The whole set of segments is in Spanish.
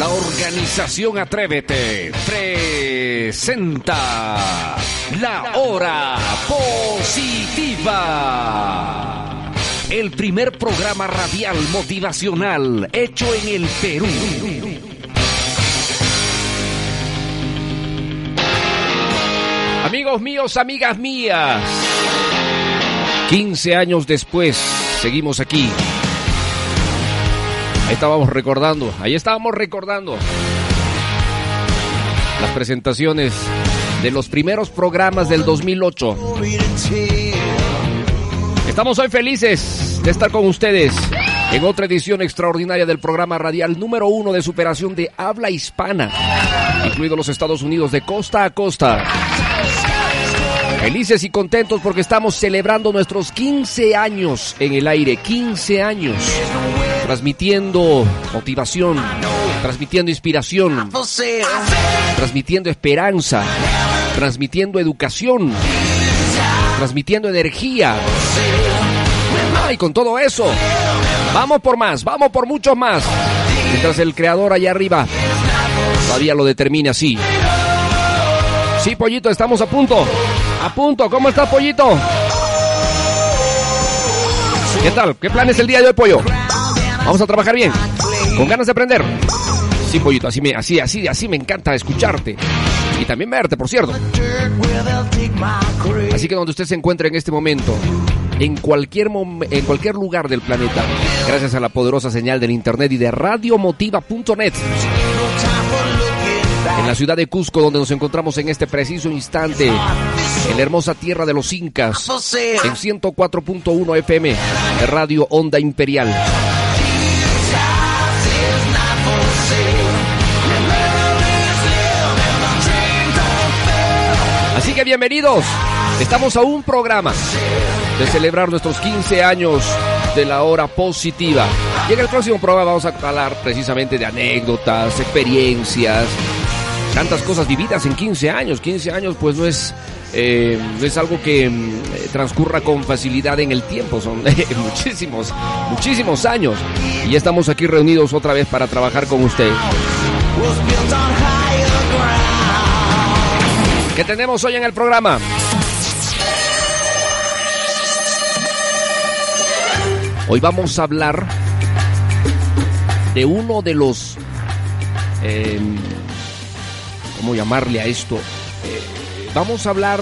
La organización Atrévete presenta La Hora Positiva. El primer programa radial motivacional hecho en el Perú. Amigos míos, amigas mías. 15 años después, seguimos aquí. Estábamos recordando, ahí estábamos recordando las presentaciones de los primeros programas del 2008. Estamos hoy felices de estar con ustedes en otra edición extraordinaria del programa radial número uno de superación de habla hispana, incluidos los Estados Unidos de costa a costa. Felices y contentos porque estamos celebrando nuestros 15 años en el aire, 15 años, transmitiendo motivación, transmitiendo inspiración, transmitiendo esperanza, transmitiendo educación, transmitiendo energía. Y con todo eso, vamos por más, vamos por muchos más. Mientras el creador allá arriba todavía lo determina así. Sí, pollito, estamos a punto. A punto. ¿Cómo está, pollito? ¿Qué tal? ¿Qué plan es el día de hoy, pollo? Vamos a trabajar bien. Con ganas de aprender. Sí, pollito, así me, así, así, así me encanta escucharte. Y también verte, por cierto. Así que donde usted se encuentre en este momento, en cualquier, en cualquier lugar del planeta, gracias a la poderosa señal del internet y de radiomotiva.net en la ciudad de Cusco, donde nos encontramos en este preciso instante, en la hermosa tierra de los Incas, en 104.1 FM, Radio Onda Imperial. Bienvenidos, estamos a un programa de celebrar nuestros 15 años de la hora positiva. Y en el próximo programa vamos a hablar precisamente de anécdotas, experiencias, tantas cosas vividas en 15 años. 15 años pues no es, eh, no es algo que eh, transcurra con facilidad en el tiempo, son muchísimos, muchísimos años. Y ya estamos aquí reunidos otra vez para trabajar con usted. ¿Qué tenemos hoy en el programa? Hoy vamos a hablar de uno de los eh, ¿cómo llamarle a esto? Eh, vamos a hablar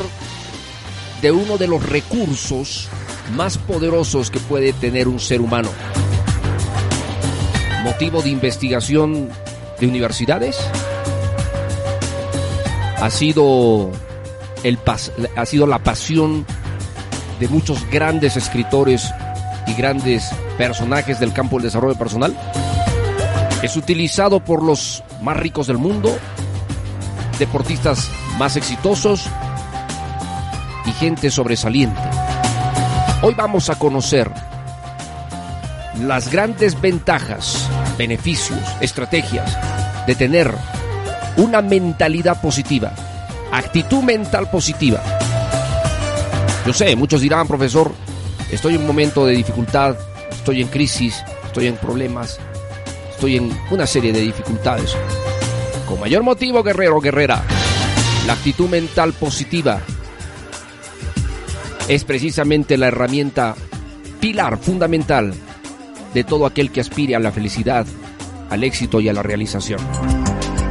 de uno de los recursos más poderosos que puede tener un ser humano. Motivo de investigación de universidades ha sido el ha sido la pasión de muchos grandes escritores y grandes personajes del campo del desarrollo personal. Es utilizado por los más ricos del mundo, deportistas más exitosos y gente sobresaliente. Hoy vamos a conocer las grandes ventajas, beneficios, estrategias de tener una mentalidad positiva, actitud mental positiva. Yo sé, muchos dirán, profesor, estoy en un momento de dificultad, estoy en crisis, estoy en problemas, estoy en una serie de dificultades. Con mayor motivo, guerrero, guerrera, la actitud mental positiva es precisamente la herramienta pilar fundamental de todo aquel que aspire a la felicidad, al éxito y a la realización.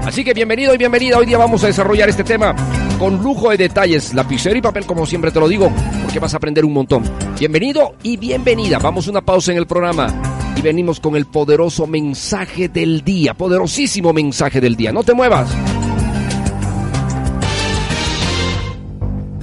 Así que bienvenido y bienvenida. Hoy día vamos a desarrollar este tema con lujo de detalles, lapicero y papel, como siempre te lo digo, porque vas a aprender un montón. Bienvenido y bienvenida. Vamos a una pausa en el programa y venimos con el poderoso mensaje del día, poderosísimo mensaje del día. No te muevas.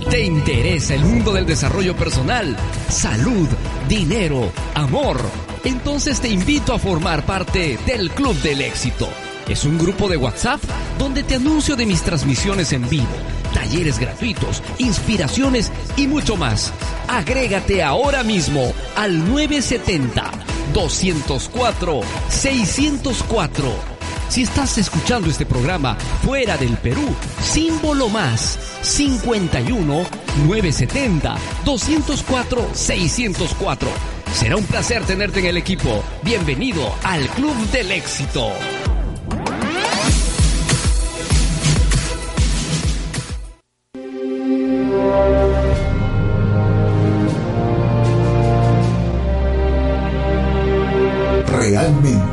¿Te interesa el mundo del desarrollo personal, salud, dinero, amor? Entonces te invito a formar parte del Club del Éxito. Es un grupo de WhatsApp donde te anuncio de mis transmisiones en vivo, talleres gratuitos, inspiraciones y mucho más. Agrégate ahora mismo al 970 204 604. Si estás escuchando este programa fuera del Perú, símbolo más 51 970 204 604. Será un placer tenerte en el equipo. Bienvenido al Club del Éxito.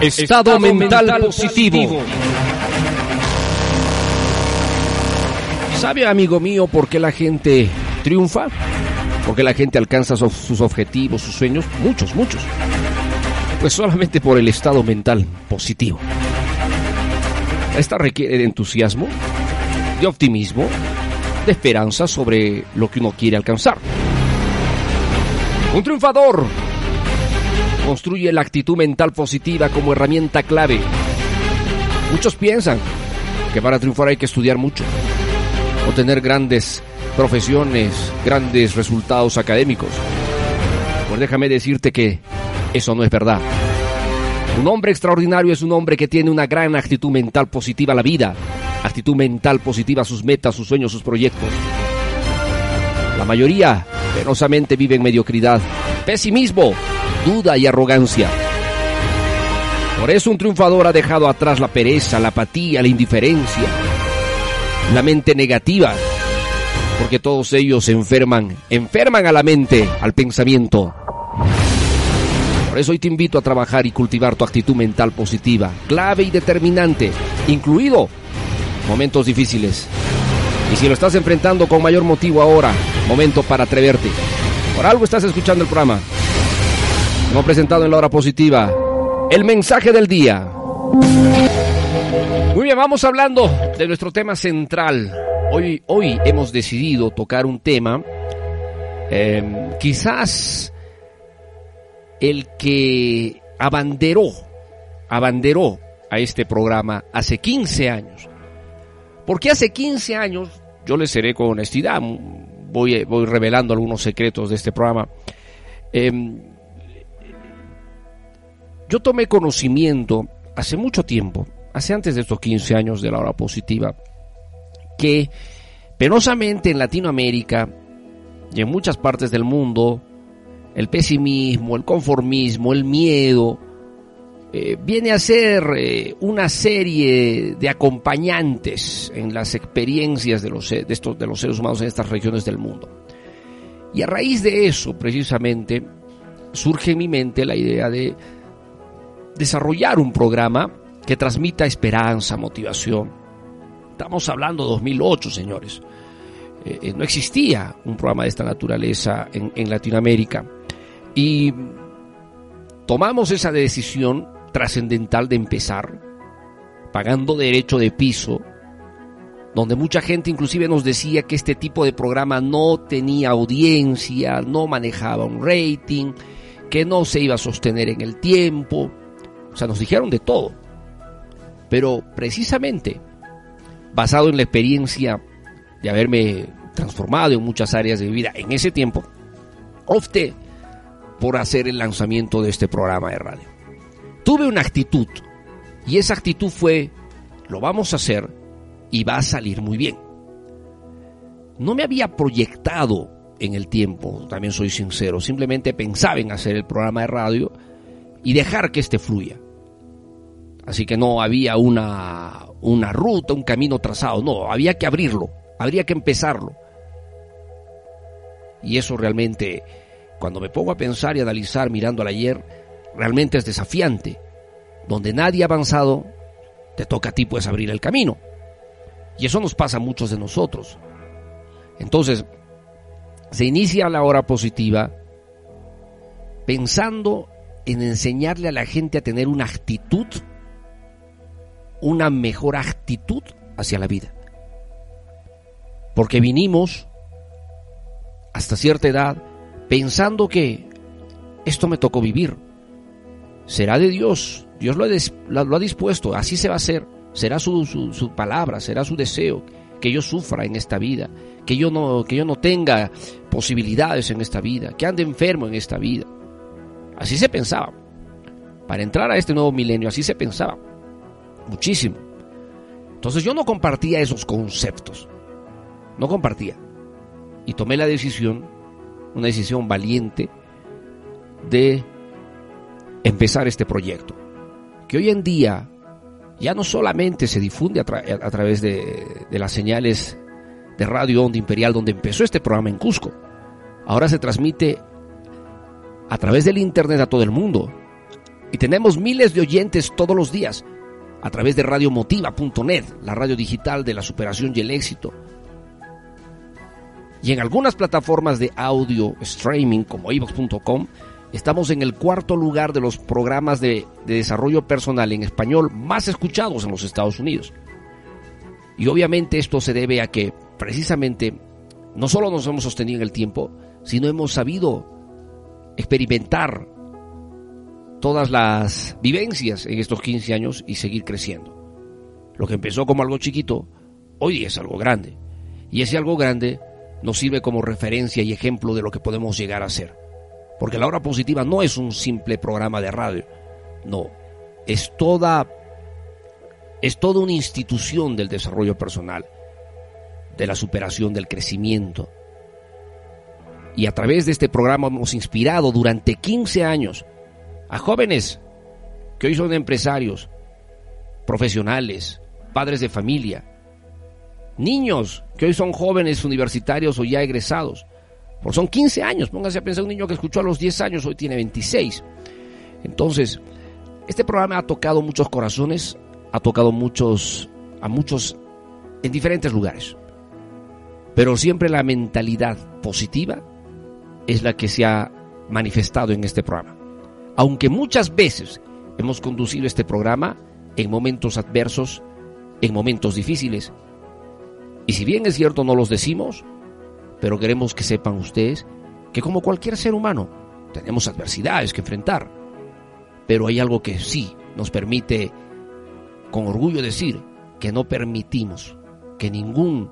Estado, mental, positivo. ¿Sabe, amigo mío, por qué la gente triunfa? ¿Por qué la gente alcanza sus objetivos, sus sueños? Muchos, muchos. Pues solamente por el estado mental positivo. Esta requiere de entusiasmo, de optimismo, de esperanza sobre lo que uno quiere alcanzar. Un triunfador construye la actitud mental positiva como herramienta clave. Muchos piensan que para triunfar hay que estudiar mucho o tener grandes profesiones, grandes resultados académicos. Pues déjame decirte que eso no es verdad. Un hombre extraordinario es un hombre que tiene una gran actitud mental positiva a la vida, actitud mental positiva a sus metas, sus sueños, sus proyectos. La mayoría penosamente vive en mediocridad, pesimismo, duda y arrogancia. Por eso un triunfador ha dejado atrás la pereza, la apatía, la indiferencia, la mente negativa, porque todos ellos enferman, enferman a la mente, al pensamiento. Por eso hoy te invito a trabajar y cultivar tu actitud mental positiva, clave y determinante, incluido momentos difíciles. Y si lo estás enfrentando con mayor motivo ahora, momento para atreverte. Por algo estás escuchando el programa. Hemos presentado en la hora positiva el mensaje del día. Muy bien, vamos hablando de nuestro tema central. Hoy, hoy hemos decidido tocar un tema, em, quizás el que abanderó, abanderó a este programa hace 15 años. Porque hace 15 años, yo les seré con honestidad, voy, voy revelando algunos secretos de este programa. Eh, yo tomé conocimiento hace mucho tiempo, hace antes de estos 15 años de la hora positiva, que penosamente en Latinoamérica y en muchas partes del mundo, el pesimismo, el conformismo, el miedo, eh, viene a ser eh, una serie de acompañantes en las experiencias de los, de, estos, de los seres humanos en estas regiones del mundo. Y a raíz de eso, precisamente, surge en mi mente la idea de desarrollar un programa que transmita esperanza, motivación. Estamos hablando de 2008, señores. Eh, eh, no existía un programa de esta naturaleza en, en Latinoamérica. Y tomamos esa decisión trascendental de empezar pagando derecho de piso, donde mucha gente inclusive nos decía que este tipo de programa no tenía audiencia, no manejaba un rating, que no se iba a sostener en el tiempo. O sea, nos dijeron de todo. Pero precisamente, basado en la experiencia de haberme transformado en muchas áreas de mi vida en ese tiempo, opté por hacer el lanzamiento de este programa de radio. Tuve una actitud y esa actitud fue, lo vamos a hacer y va a salir muy bien. No me había proyectado en el tiempo, también soy sincero, simplemente pensaba en hacer el programa de radio y dejar que éste fluya. Así que no había una, una ruta, un camino trazado, no, había que abrirlo, habría que empezarlo. Y eso realmente, cuando me pongo a pensar y analizar mirando al ayer, realmente es desafiante. Donde nadie ha avanzado, te toca a ti pues abrir el camino. Y eso nos pasa a muchos de nosotros. Entonces, se inicia la hora positiva pensando en enseñarle a la gente a tener una actitud, una mejor actitud hacia la vida. Porque vinimos hasta cierta edad pensando que esto me tocó vivir. será de Dios. Dios lo ha, dispuesto, así se va a hacer. Será su, su, palabra, será su deseo que yo sufra en esta vida, que yo no, que yo no tenga posibilidades en esta vida, que ande enfermo en esta vida. Así se pensaba. Para entrar a este nuevo milenio, así se pensaba. Muchísimo. Entonces yo no compartía esos conceptos. No compartía. Y tomé la decisión, una decisión valiente, de empezar este proyecto. Que hoy en día ya no solamente se difunde a, través de, de, las señales de Radio Onda Imperial donde empezó este programa en Cusco. Ahora se transmite a través del Internet a todo el mundo. Y tenemos miles de oyentes todos los días a través de radiomotiva.net, la radio digital de la superación y el éxito. Y en algunas plataformas de audio streaming como ivox.com Estamos en el cuarto lugar de los programas de, desarrollo personal en español más escuchados en los Estados Unidos. Y obviamente esto se debe a que precisamente no solo nos hemos sostenido en el tiempo, sino hemos sabido experimentar todas las vivencias en estos 15 años y seguir creciendo. Lo que empezó como algo chiquito, hoy es algo grande. Y ese algo grande nos sirve como referencia y ejemplo de lo que podemos llegar a ser. Porque la hora positiva no es un simple programa de radio. No, es toda es toda una institución del desarrollo personal, de la superación, del crecimiento. Y a través de este programa hemos inspirado durante 15 años a jóvenes que hoy son empresarios, profesionales, padres de familia, niños que hoy son jóvenes universitarios o ya egresados, por son 15 años, póngase a pensar un niño que escuchó a los 10 años, hoy tiene 26. Entonces, este programa ha tocado muchos corazones, ha tocado muchos, a muchos en diferentes lugares. Pero siempre la mentalidad positiva es la que se ha manifestado en este programa. Aunque muchas veces hemos conducido este programa en momentos adversos, en momentos difíciles. Y si bien es cierto no los decimos, pero queremos que sepan ustedes que como cualquier ser humano tenemos adversidades que enfrentar, pero hay algo que sí nos permite con orgullo decir que no permitimos que ningún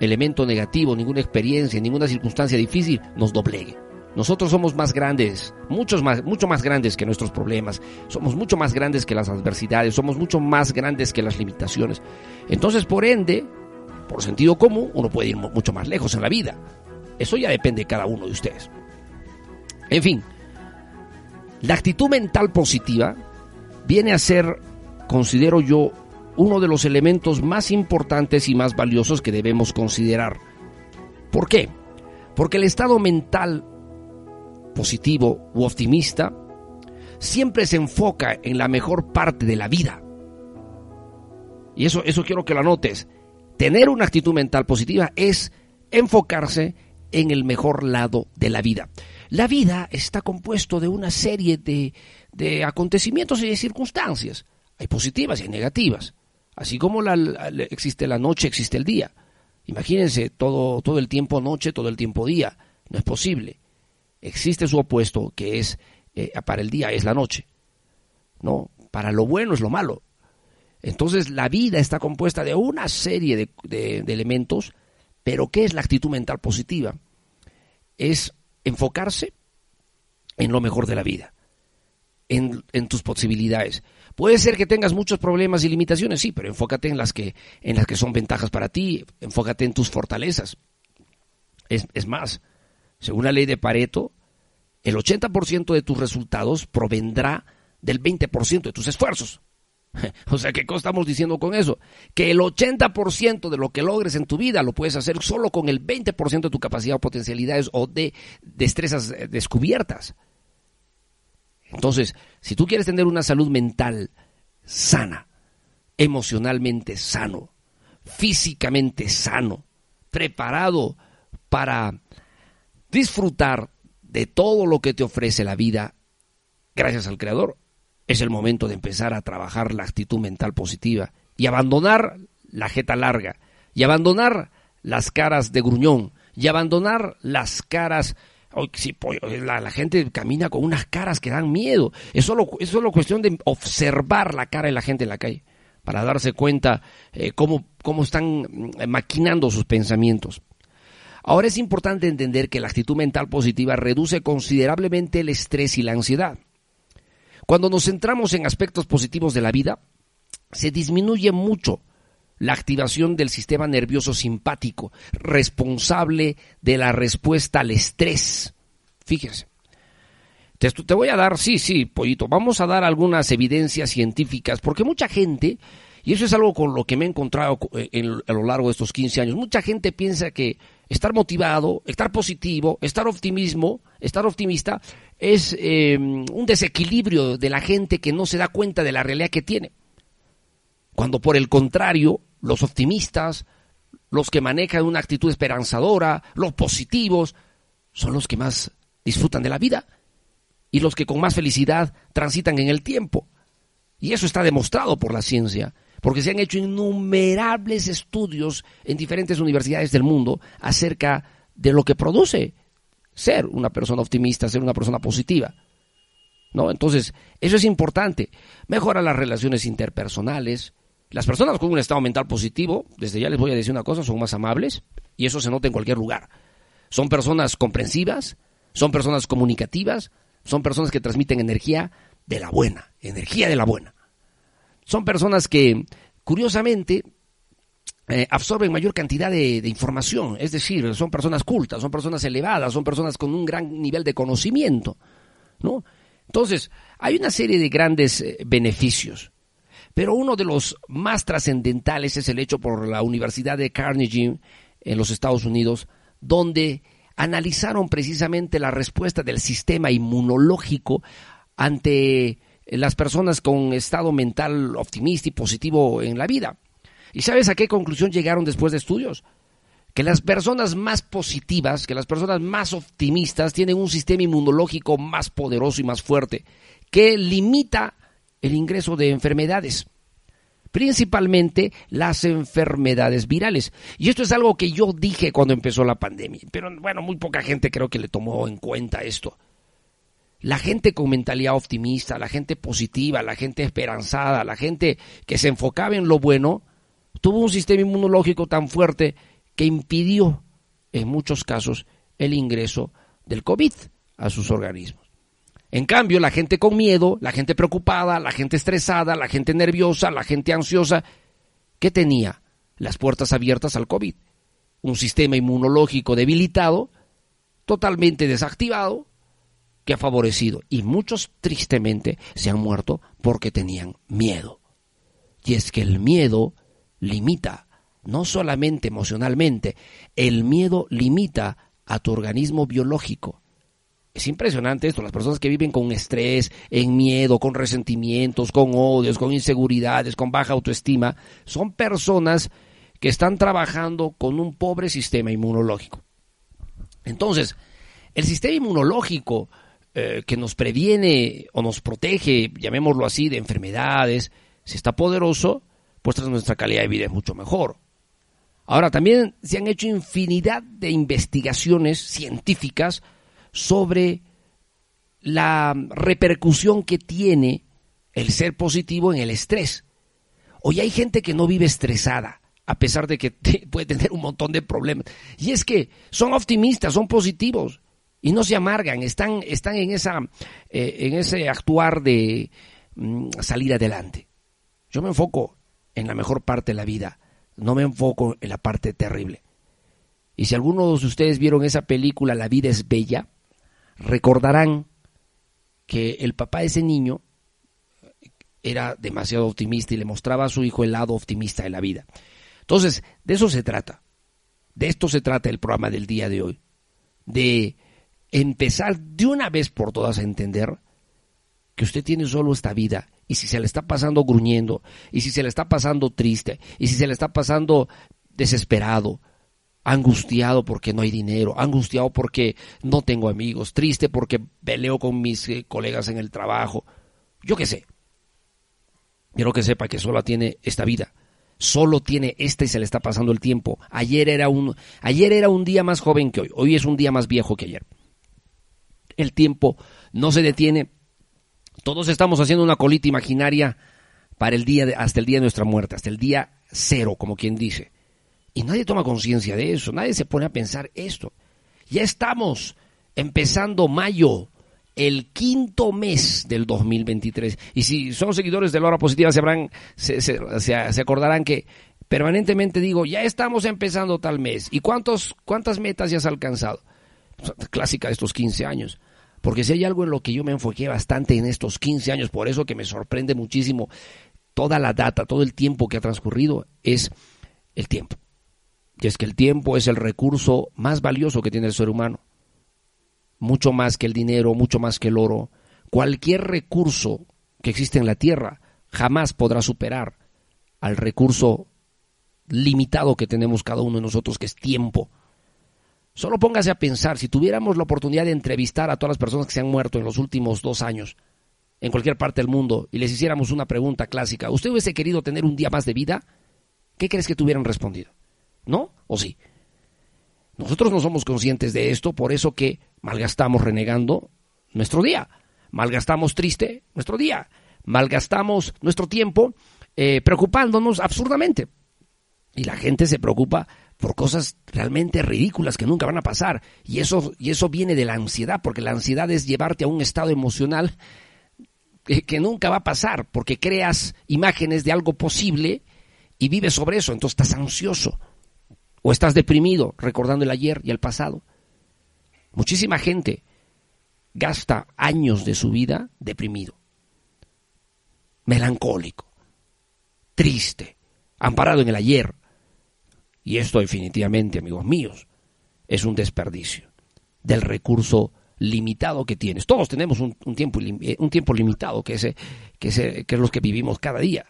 elemento negativo, ninguna experiencia, ninguna circunstancia difícil nos doblegue. Nosotros somos más grandes, muchos más, mucho más grandes que nuestros problemas, somos mucho más grandes que las adversidades, somos mucho más grandes que las limitaciones. Entonces, por ende, por sentido común, uno puede ir mucho más lejos en la vida. Eso ya depende de cada uno de ustedes. En fin, la actitud mental positiva viene a ser, considero yo, uno de los elementos más importantes y más valiosos que debemos considerar. ¿Por qué? Porque el estado mental positivo u optimista siempre se enfoca en la mejor parte de la vida. Y eso, eso quiero que lo anotes. Tener una actitud mental positiva es enfocarse en el mejor lado de la vida. La vida está compuesto de una serie de, acontecimientos y de circunstancias. Hay positivas y hay negativas. Así como existe la noche, existe el día. Imagínense todo, todo el tiempo noche, todo el tiempo día. No es posible. Existe su opuesto, que es eh, para el día, es la noche. No, para lo bueno es lo malo. Entonces la vida está compuesta de una serie de, elementos, pero ¿qué es la actitud mental positiva? Es enfocarse en lo mejor de la vida, en, tus posibilidades. Puede ser que tengas muchos problemas y limitaciones, sí, pero enfócate en las que, en las que son ventajas para ti, enfócate en tus fortalezas. Es, es más, según la ley de Pareto, el 80% de tus resultados provendrá del 20% de tus esfuerzos. O sea, ¿qué estamos diciendo con eso? Que el 80% de lo que logres en tu vida lo puedes hacer solo con el 20% de tu capacidad o potencialidades o de destrezas eh, descubiertas. Entonces, si tú quieres tener una salud mental sana, emocionalmente sano, físicamente sano, preparado para disfrutar de todo lo que te ofrece la vida gracias al Creador, es el momento de empezar a trabajar la actitud mental positiva y abandonar la jeta larga y abandonar las caras de gruñón y abandonar las caras Hoy, sí, la, gente camina con unas caras que dan miedo. Es solo, es solo cuestión de observar la cara de la gente en la calle para darse cuenta eh, cómo, cómo están mm, maquinando sus pensamientos. Ahora es importante entender que la actitud mental positiva reduce considerablemente el estrés y la ansiedad. Cuando nos centramos en aspectos positivos de la vida, se disminuye mucho la activación del sistema nervioso simpático, responsable de la respuesta al estrés. Fíjese. Te, voy a dar, sí, sí, pollito, vamos a dar algunas evidencias científicas, porque mucha gente, y eso es algo con lo que me he encontrado eh, a lo largo de estos 15 años, mucha gente piensa que estar motivado, estar positivo, estar optimismo, estar optimista, es eh, un desequilibrio de la gente que no se da cuenta de la realidad que tiene. Cuando por el contrario, los optimistas, los que manejan una actitud esperanzadora, los positivos, son los que más disfrutan de la vida y los que con más felicidad transitan en el tiempo. Y eso está demostrado por la ciencia, porque se han hecho innumerables estudios en diferentes universidades del mundo acerca de lo que produce ser una persona optimista, ser una persona positiva. ¿No? Entonces, eso es importante. Mejora las relaciones interpersonales, las personas con un estado mental positivo, desde ya les voy a decir una cosa, son más amables y eso se nota en cualquier lugar. Son personas comprensivas, son personas comunicativas, son personas que transmiten energía de la buena, energía de la buena. Son personas que, curiosamente, eh, absorben mayor cantidad de, información, es decir, son personas cultas, son personas elevadas, son personas con un gran nivel de conocimiento, ¿no? Entonces, hay una serie de grandes eh, beneficios. Pero uno de los más trascendentales es el hecho por la Universidad de Carnegie en los Estados Unidos, donde analizaron precisamente la respuesta del sistema inmunológico ante las personas con estado mental optimista y positivo en la vida. ¿Y sabes a qué conclusión llegaron después de estudios? Que las personas más positivas, que las personas más optimistas tienen un sistema inmunológico más poderoso y más fuerte, que limita el ingreso de enfermedades, principalmente las enfermedades virales. Y esto es algo que yo dije cuando empezó la pandemia, pero bueno, muy poca gente creo que le tomó en cuenta esto. La gente con mentalidad optimista, la gente positiva, la gente esperanzada, la gente que se enfocaba en lo bueno, tuvo un sistema inmunológico tan fuerte que impidió en muchos casos el ingreso del COVID a sus organismos. En cambio, la gente con miedo, la gente preocupada, la gente estresada, la gente nerviosa, la gente ansiosa, ¿qué tenía? Las puertas abiertas al COVID. Un sistema inmunológico debilitado, totalmente desactivado, que ha favorecido. Y muchos, tristemente, se han muerto porque tenían miedo. Y es que el miedo limita, no solamente emocionalmente, el miedo limita a tu organismo biológico es impresionante esto, las personas que viven con estrés, en miedo, con resentimientos, con odios, con inseguridades, con baja autoestima, son personas que están trabajando con un pobre sistema inmunológico. Entonces, el sistema inmunológico eh, que nos previene o nos protege, llamémoslo así, de enfermedades, si está poderoso, pues nuestra calidad de vida es mucho mejor. Ahora, también se han hecho infinidad de investigaciones científicas sobre la repercusión que tiene el ser positivo en el estrés. Hoy hay gente que no vive estresada, a pesar de que puede tener un montón de problemas. Y es que son optimistas, son positivos y no se amargan, están, están en, esa, eh, en ese actuar de mm, salir adelante. Yo me enfoco en la mejor parte de la vida, no me enfoco en la parte terrible. Y si algunos de ustedes vieron esa película La vida es bella, recordarán que el papá de ese niño era demasiado optimista y le mostraba a su hijo el lado optimista de la vida. Entonces, de eso se trata. De esto se trata el programa del día de hoy. De empezar de una vez por todas a entender que usted tiene solo esta vida y si se le está pasando gruñendo, y si se le está pasando triste, y si se le está pasando desesperado, angustiado porque no hay dinero, angustiado porque no tengo amigos, triste porque peleo con mis eh, colegas en el trabajo, yo qué sé. Quiero que sepa que solo tiene esta vida, solo tiene esta y se le está pasando el tiempo. Ayer era un, ayer era un día más joven que hoy, hoy es un día más viejo que ayer. El tiempo no se detiene. Todos estamos haciendo una colita imaginaria para el día de, hasta el día de nuestra muerte, hasta el día cero, como quien dice. Y nadie toma conciencia de eso, nadie se pone a pensar esto. Ya estamos empezando mayo, el quinto mes del 2023. Y si son seguidores de la hora positiva, se, habrán, se, se, se, acordarán que permanentemente digo, ya estamos empezando tal mes. ¿Y cuántos, cuántas metas ya has alcanzado? Clásica de estos 15 años. Porque si hay algo en lo que yo me enfoqué bastante en estos 15 años, por eso que me sorprende muchísimo toda la data, todo el tiempo que ha transcurrido, es el tiempo. Y es que el tiempo es el recurso más valioso que tiene el ser humano. Mucho más que el dinero, mucho más que el oro. Cualquier recurso que existe en la tierra jamás podrá superar al recurso limitado que tenemos cada uno de nosotros, que es tiempo. Solo póngase a pensar, si tuviéramos la oportunidad de entrevistar a todas las personas que se han muerto en los últimos dos años, en cualquier parte del mundo, y les hiciéramos una pregunta clásica, ¿usted hubiese querido tener un día más de vida? ¿Qué crees que tuvieran respondido? ¿No? ¿O sí? Nosotros no somos conscientes de esto, por eso que malgastamos renegando nuestro día, malgastamos triste nuestro día, malgastamos nuestro tiempo eh, preocupándonos absurdamente. Y la gente se preocupa por cosas realmente ridículas que nunca van a pasar. Y eso, y eso viene de la ansiedad, porque la ansiedad es llevarte a un estado emocional que, que nunca va a pasar, porque creas imágenes de algo posible y vives sobre eso, entonces estás ansioso. O estás deprimido recordando el ayer y el pasado. Muchísima gente gasta años de su vida deprimido, melancólico, triste, amparado en el ayer. Y esto definitivamente, amigos míos, es un desperdicio del recurso limitado que tienes. Todos tenemos un, tiempo, eh, un tiempo limitado que, ese, que, ese, que es los que vivimos cada día.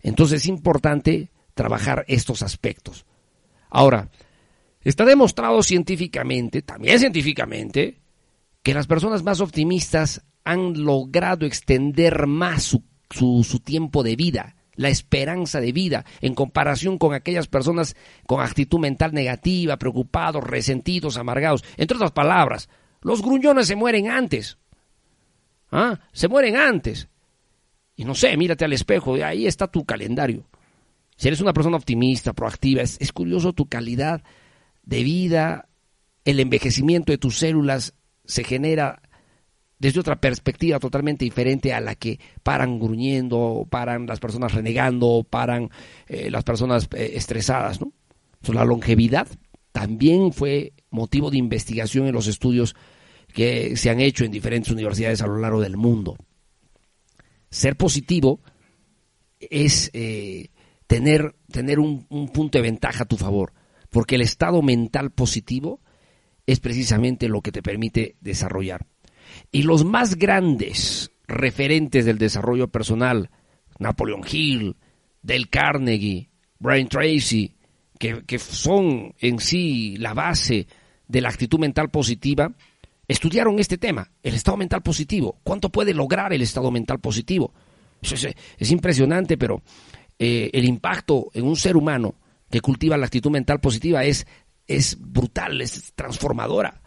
Entonces es importante trabajar estos aspectos. Ahora, está demostrado científicamente, también científicamente, que las personas más optimistas han logrado extender más su, tiempo de vida, la esperanza de vida, en comparación con aquellas personas con actitud mental negativa, preocupados, resentidos, amargados. Entre otras palabras, los gruñones se mueren antes. ¿Ah? Se mueren antes. Y no sé, mírate al espejo, ahí está tu calendario. Si eres una persona optimista, proactiva, es, curioso tu calidad de vida, el envejecimiento de tus células se genera desde otra perspectiva totalmente diferente a la que paran gruñendo, paran las personas renegando, paran eh, las personas eh, estresadas. ¿no? La longevidad también fue motivo de investigación en los estudios que se han hecho en diferentes universidades a lo largo del mundo. Ser positivo es eh, tener, tener un, un punto de ventaja a tu favor, porque el estado mental positivo es precisamente lo que te permite desarrollar. Y los más grandes referentes del desarrollo personal, Napoleon Hill, Dale Carnegie, Brian Tracy, que, que, son en sí la base de la actitud mental positiva, estudiaron este tema, el estado mental positivo. ¿Cuánto puede lograr el estado mental positivo? Es, es impresionante, pero eh, el impacto en un ser humano que cultiva la actitud mental positiva es, es brutal, es transformadora,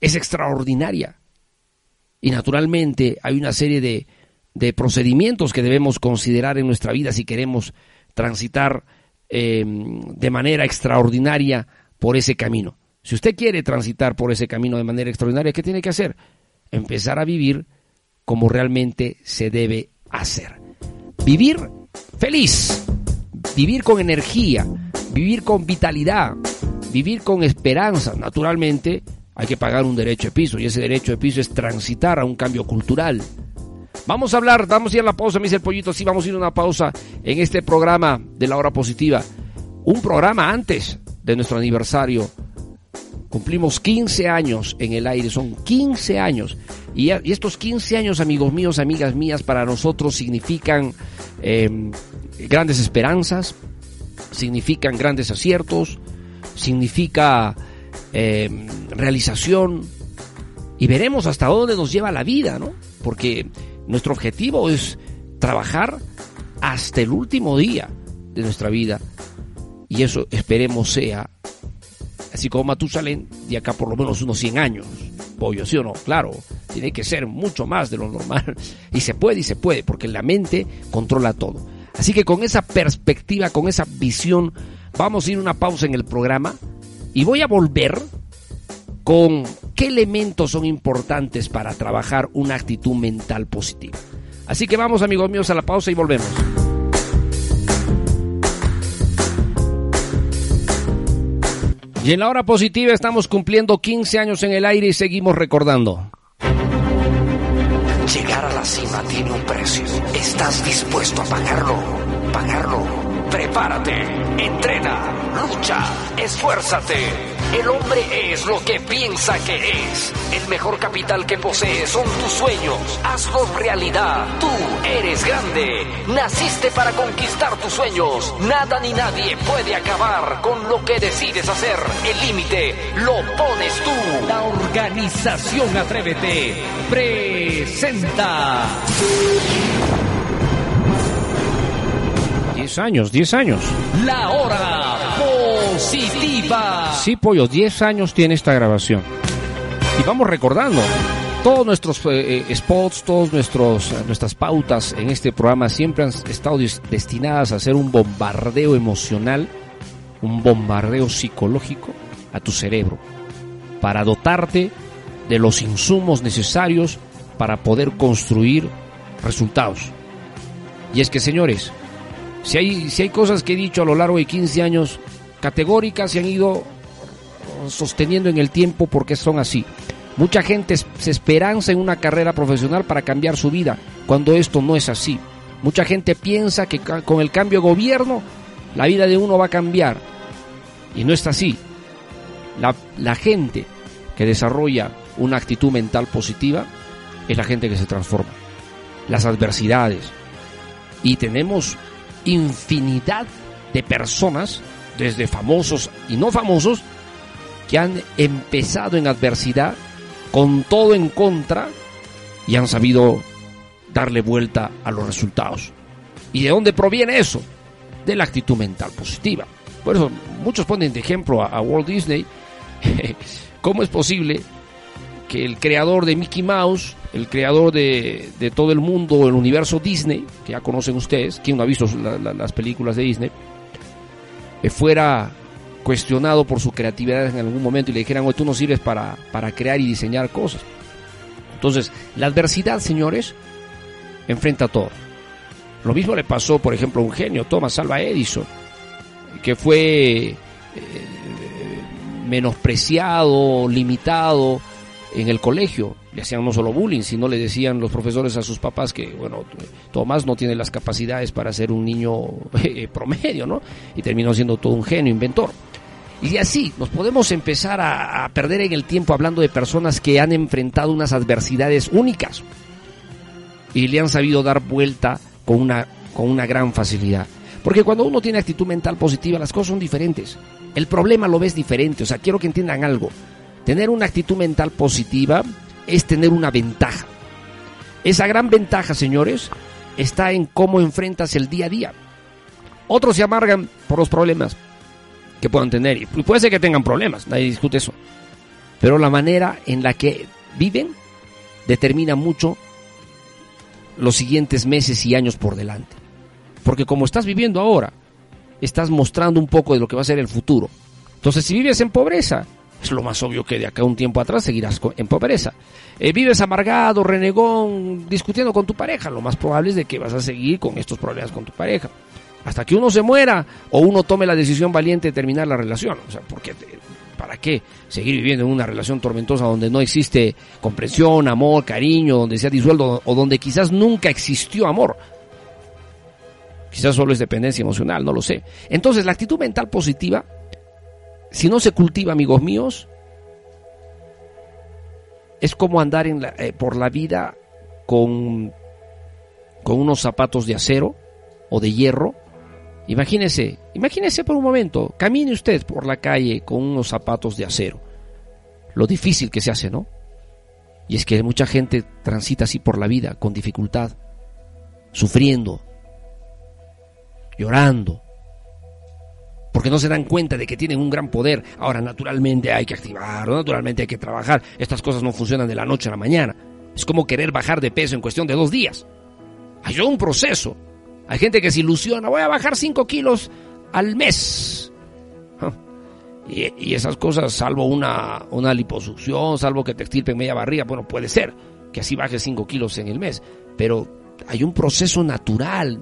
es extraordinaria. Y naturalmente hay una serie de, de procedimientos que debemos considerar en nuestra vida si queremos transitar eh, de manera extraordinaria por ese camino. Si usted quiere transitar por ese camino de manera extraordinaria, ¿qué tiene que hacer? Empezar a vivir como realmente se debe hacer. Vivir feliz, vivir con energía, vivir con vitalidad, vivir con esperanza. Naturalmente hay que pagar un derecho de piso y ese derecho de piso es transitar a un cambio cultural. Vamos a hablar, vamos a ir a la pausa, me dice el pollito, sí, vamos a ir a una pausa en este programa de la hora positiva. Un programa antes de nuestro aniversario. Cumplimos 15 años en el aire, son 15 años. Y, estos 15 años, amigos míos, amigas mías, para nosotros significan eh, grandes esperanzas, significan grandes aciertos, significa eh, realización y veremos hasta dónde nos lleva la vida, ¿no? Porque nuestro objetivo es trabajar hasta el último día de nuestra vida y eso esperemos sea así como Matusalén de acá por lo menos unos 100 años. pollo, ¿sí o no? Claro, tiene que ser mucho más de lo normal. Y se puede y se puede, porque la mente controla todo. Así que con esa perspectiva, con esa visión, vamos a ir una pausa en el programa y voy a volver con qué elementos son importantes para trabajar una actitud mental positiva. Así que vamos amigos míos a la pausa y volvemos. Y en la hora positiva estamos cumpliendo 15 años en el aire y seguimos recordando. Llegar a la cima tiene un precio. ¿Estás dispuesto a pagarlo? Pagarlo. Prepárate, entrena, lucha, esfuérzate. El hombre es lo que piensa que es. El mejor capital que posee son tus sueños. Hazlos realidad. Tú eres grande. Naciste para conquistar tus sueños. Nada ni nadie puede acabar con lo que decides hacer. El límite lo pones tú. La organización Atrévete presenta. 10 años, 10 años. La hora Sí, pollo, 10 años tiene esta grabación. Y vamos recordando. Todos nuestros eh, eh, spots, todas nuestras pautas en este programa siempre han estado destinadas a hacer un bombardeo emocional, un bombardeo psicológico a tu cerebro, para dotarte de los insumos necesarios para poder construir resultados. Y es que, señores, si hay, si hay cosas que he dicho a lo largo de 15 años, categóricas se han ido sosteniendo en el tiempo porque son así. Mucha gente se esperanza en una carrera profesional para cambiar su vida, cuando esto no es así. Mucha gente piensa que con el cambio de gobierno la vida de uno va a cambiar. Y no es así. La, la gente que desarrolla una actitud mental positiva es la gente que se transforma. Las adversidades. Y tenemos infinidad de personas, desde famosos y no famosos, que han empezado en adversidad, con todo en contra, y han sabido darle vuelta a los resultados. ¿Y de dónde proviene eso? De la actitud mental positiva. Por eso muchos ponen de ejemplo a, Walt Disney. ¿Cómo es posible que el creador de Mickey Mouse, el creador de, todo el mundo, el universo Disney, que ya conocen ustedes, quien no ha visto la, la, las películas de Disney, fuera cuestionado por su creatividad en algún momento y le dijeran, oye, tú no sirves para, para crear y diseñar cosas. Entonces, la adversidad, señores, enfrenta todo. Lo mismo le pasó, por ejemplo, a un genio, Thomas Alva Edison, que fue eh, menospreciado, limitado, en el colegio. Le hacían no solo bullying, sino le decían los profesores a sus papás que, bueno, Tomás no tiene las capacidades para ser un niño eh, promedio, ¿no? Y terminó siendo todo un genio, inventor. Y así nos podemos empezar a, a, perder en el tiempo hablando de personas que han enfrentado unas adversidades únicas y le han sabido dar vuelta con una, con una gran facilidad. Porque cuando uno tiene actitud mental positiva, las cosas son diferentes. El problema lo ves diferente. O sea, quiero que entiendan algo. Tener una actitud mental positiva es tener una ventaja. Esa gran ventaja, señores, está en cómo enfrentas el día a día. Otros se amargan por los problemas que puedan tener. Y puede ser que tengan problemas, nadie discute eso. Pero la manera en la que viven determina mucho los siguientes meses y años por delante. Porque como estás viviendo ahora, estás mostrando un poco de lo que va a ser el futuro. Entonces, si vives en pobreza, es lo más obvio que de acá un tiempo atrás seguirás en pobreza. Eh, vives amargado, renegón, discutiendo con tu pareja, lo más probable es de que vas a seguir con estos problemas con tu pareja. Hasta que uno se muera o uno tome la decisión valiente de terminar la relación. O sea, porque ¿para qué seguir viviendo en una relación tormentosa donde no existe comprensión, amor, cariño, donde se ha disuelto o donde quizás nunca existió amor? Quizás solo es dependencia emocional, no lo sé. Entonces, la actitud mental positiva si no se cultiva, amigos míos, es como andar en la, eh, por la vida con, con unos zapatos de acero o de hierro. Imagínese, imagínese por un momento, camine usted por la calle con unos zapatos de acero. Lo difícil que se hace, ¿no? Y es que mucha gente transita así por la vida, con dificultad, sufriendo, llorando, porque no se dan cuenta de que tienen un gran poder. Ahora, naturalmente hay que activarlo, naturalmente hay que trabajar. Estas cosas no funcionan de la noche a la mañana. Es como querer bajar de peso en cuestión de dos días. Hay un proceso. Hay gente que se ilusiona, voy a bajar 5 kilos al mes. Y, esas cosas, salvo una, una liposucción, salvo que te extirpen media barriga, bueno, puede ser que así bajes 5 kilos en el mes, pero hay un proceso natural,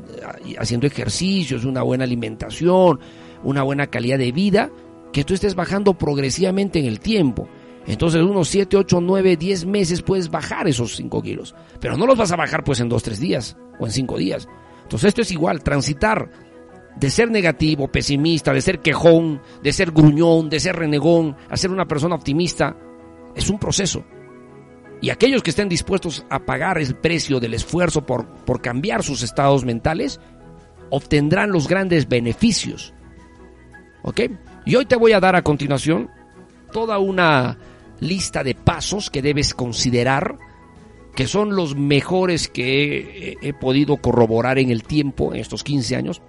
haciendo ejercicios, una buena alimentación, una buena calidad de vida, que tú estés bajando progresivamente en el tiempo. Entonces, unos 7, 8, 9, 10 meses puedes bajar esos 5 kilos. Pero no los vas a bajar pues en 2, 3 días o en 5 días. Entonces, esto es igual, transitar de ser negativo, pesimista, de ser quejón, de ser gruñón, de ser renegón, a ser una persona optimista, es un proceso. Y aquellos que estén dispuestos a pagar el precio del esfuerzo por, por cambiar sus estados mentales, obtendrán los grandes beneficios. ¿Ok? Y hoy te voy a dar a continuación toda una lista de pasos que debes considerar, que son los mejores que he, he podido corroborar en el tiempo, en estos 15 años,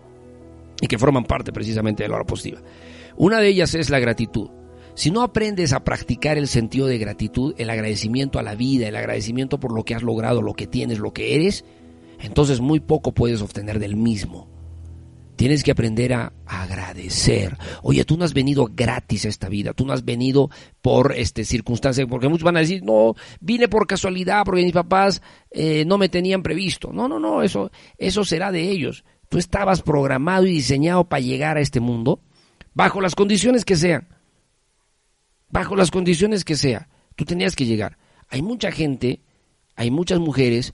y que forman parte precisamente de la hora positiva. Una de ellas es la gratitud. Si no aprendes a practicar el sentido de gratitud, el agradecimiento a la vida, el agradecimiento por lo que has logrado, lo que tienes, lo que eres, entonces muy poco puedes obtener del mismo. Tienes que aprender a, agradecer. Oye, tú no has venido gratis a esta vida, tú no has venido por este circunstancia, porque muchos van a decir, no, vine por casualidad, porque mis papás eh, no me tenían previsto. No, no, no, eso, eso será de ellos. Tú estabas programado y diseñado para llegar a este mundo bajo las condiciones que sean bajo las condiciones que sea, tú tenías que llegar. Hay mucha gente, hay muchas mujeres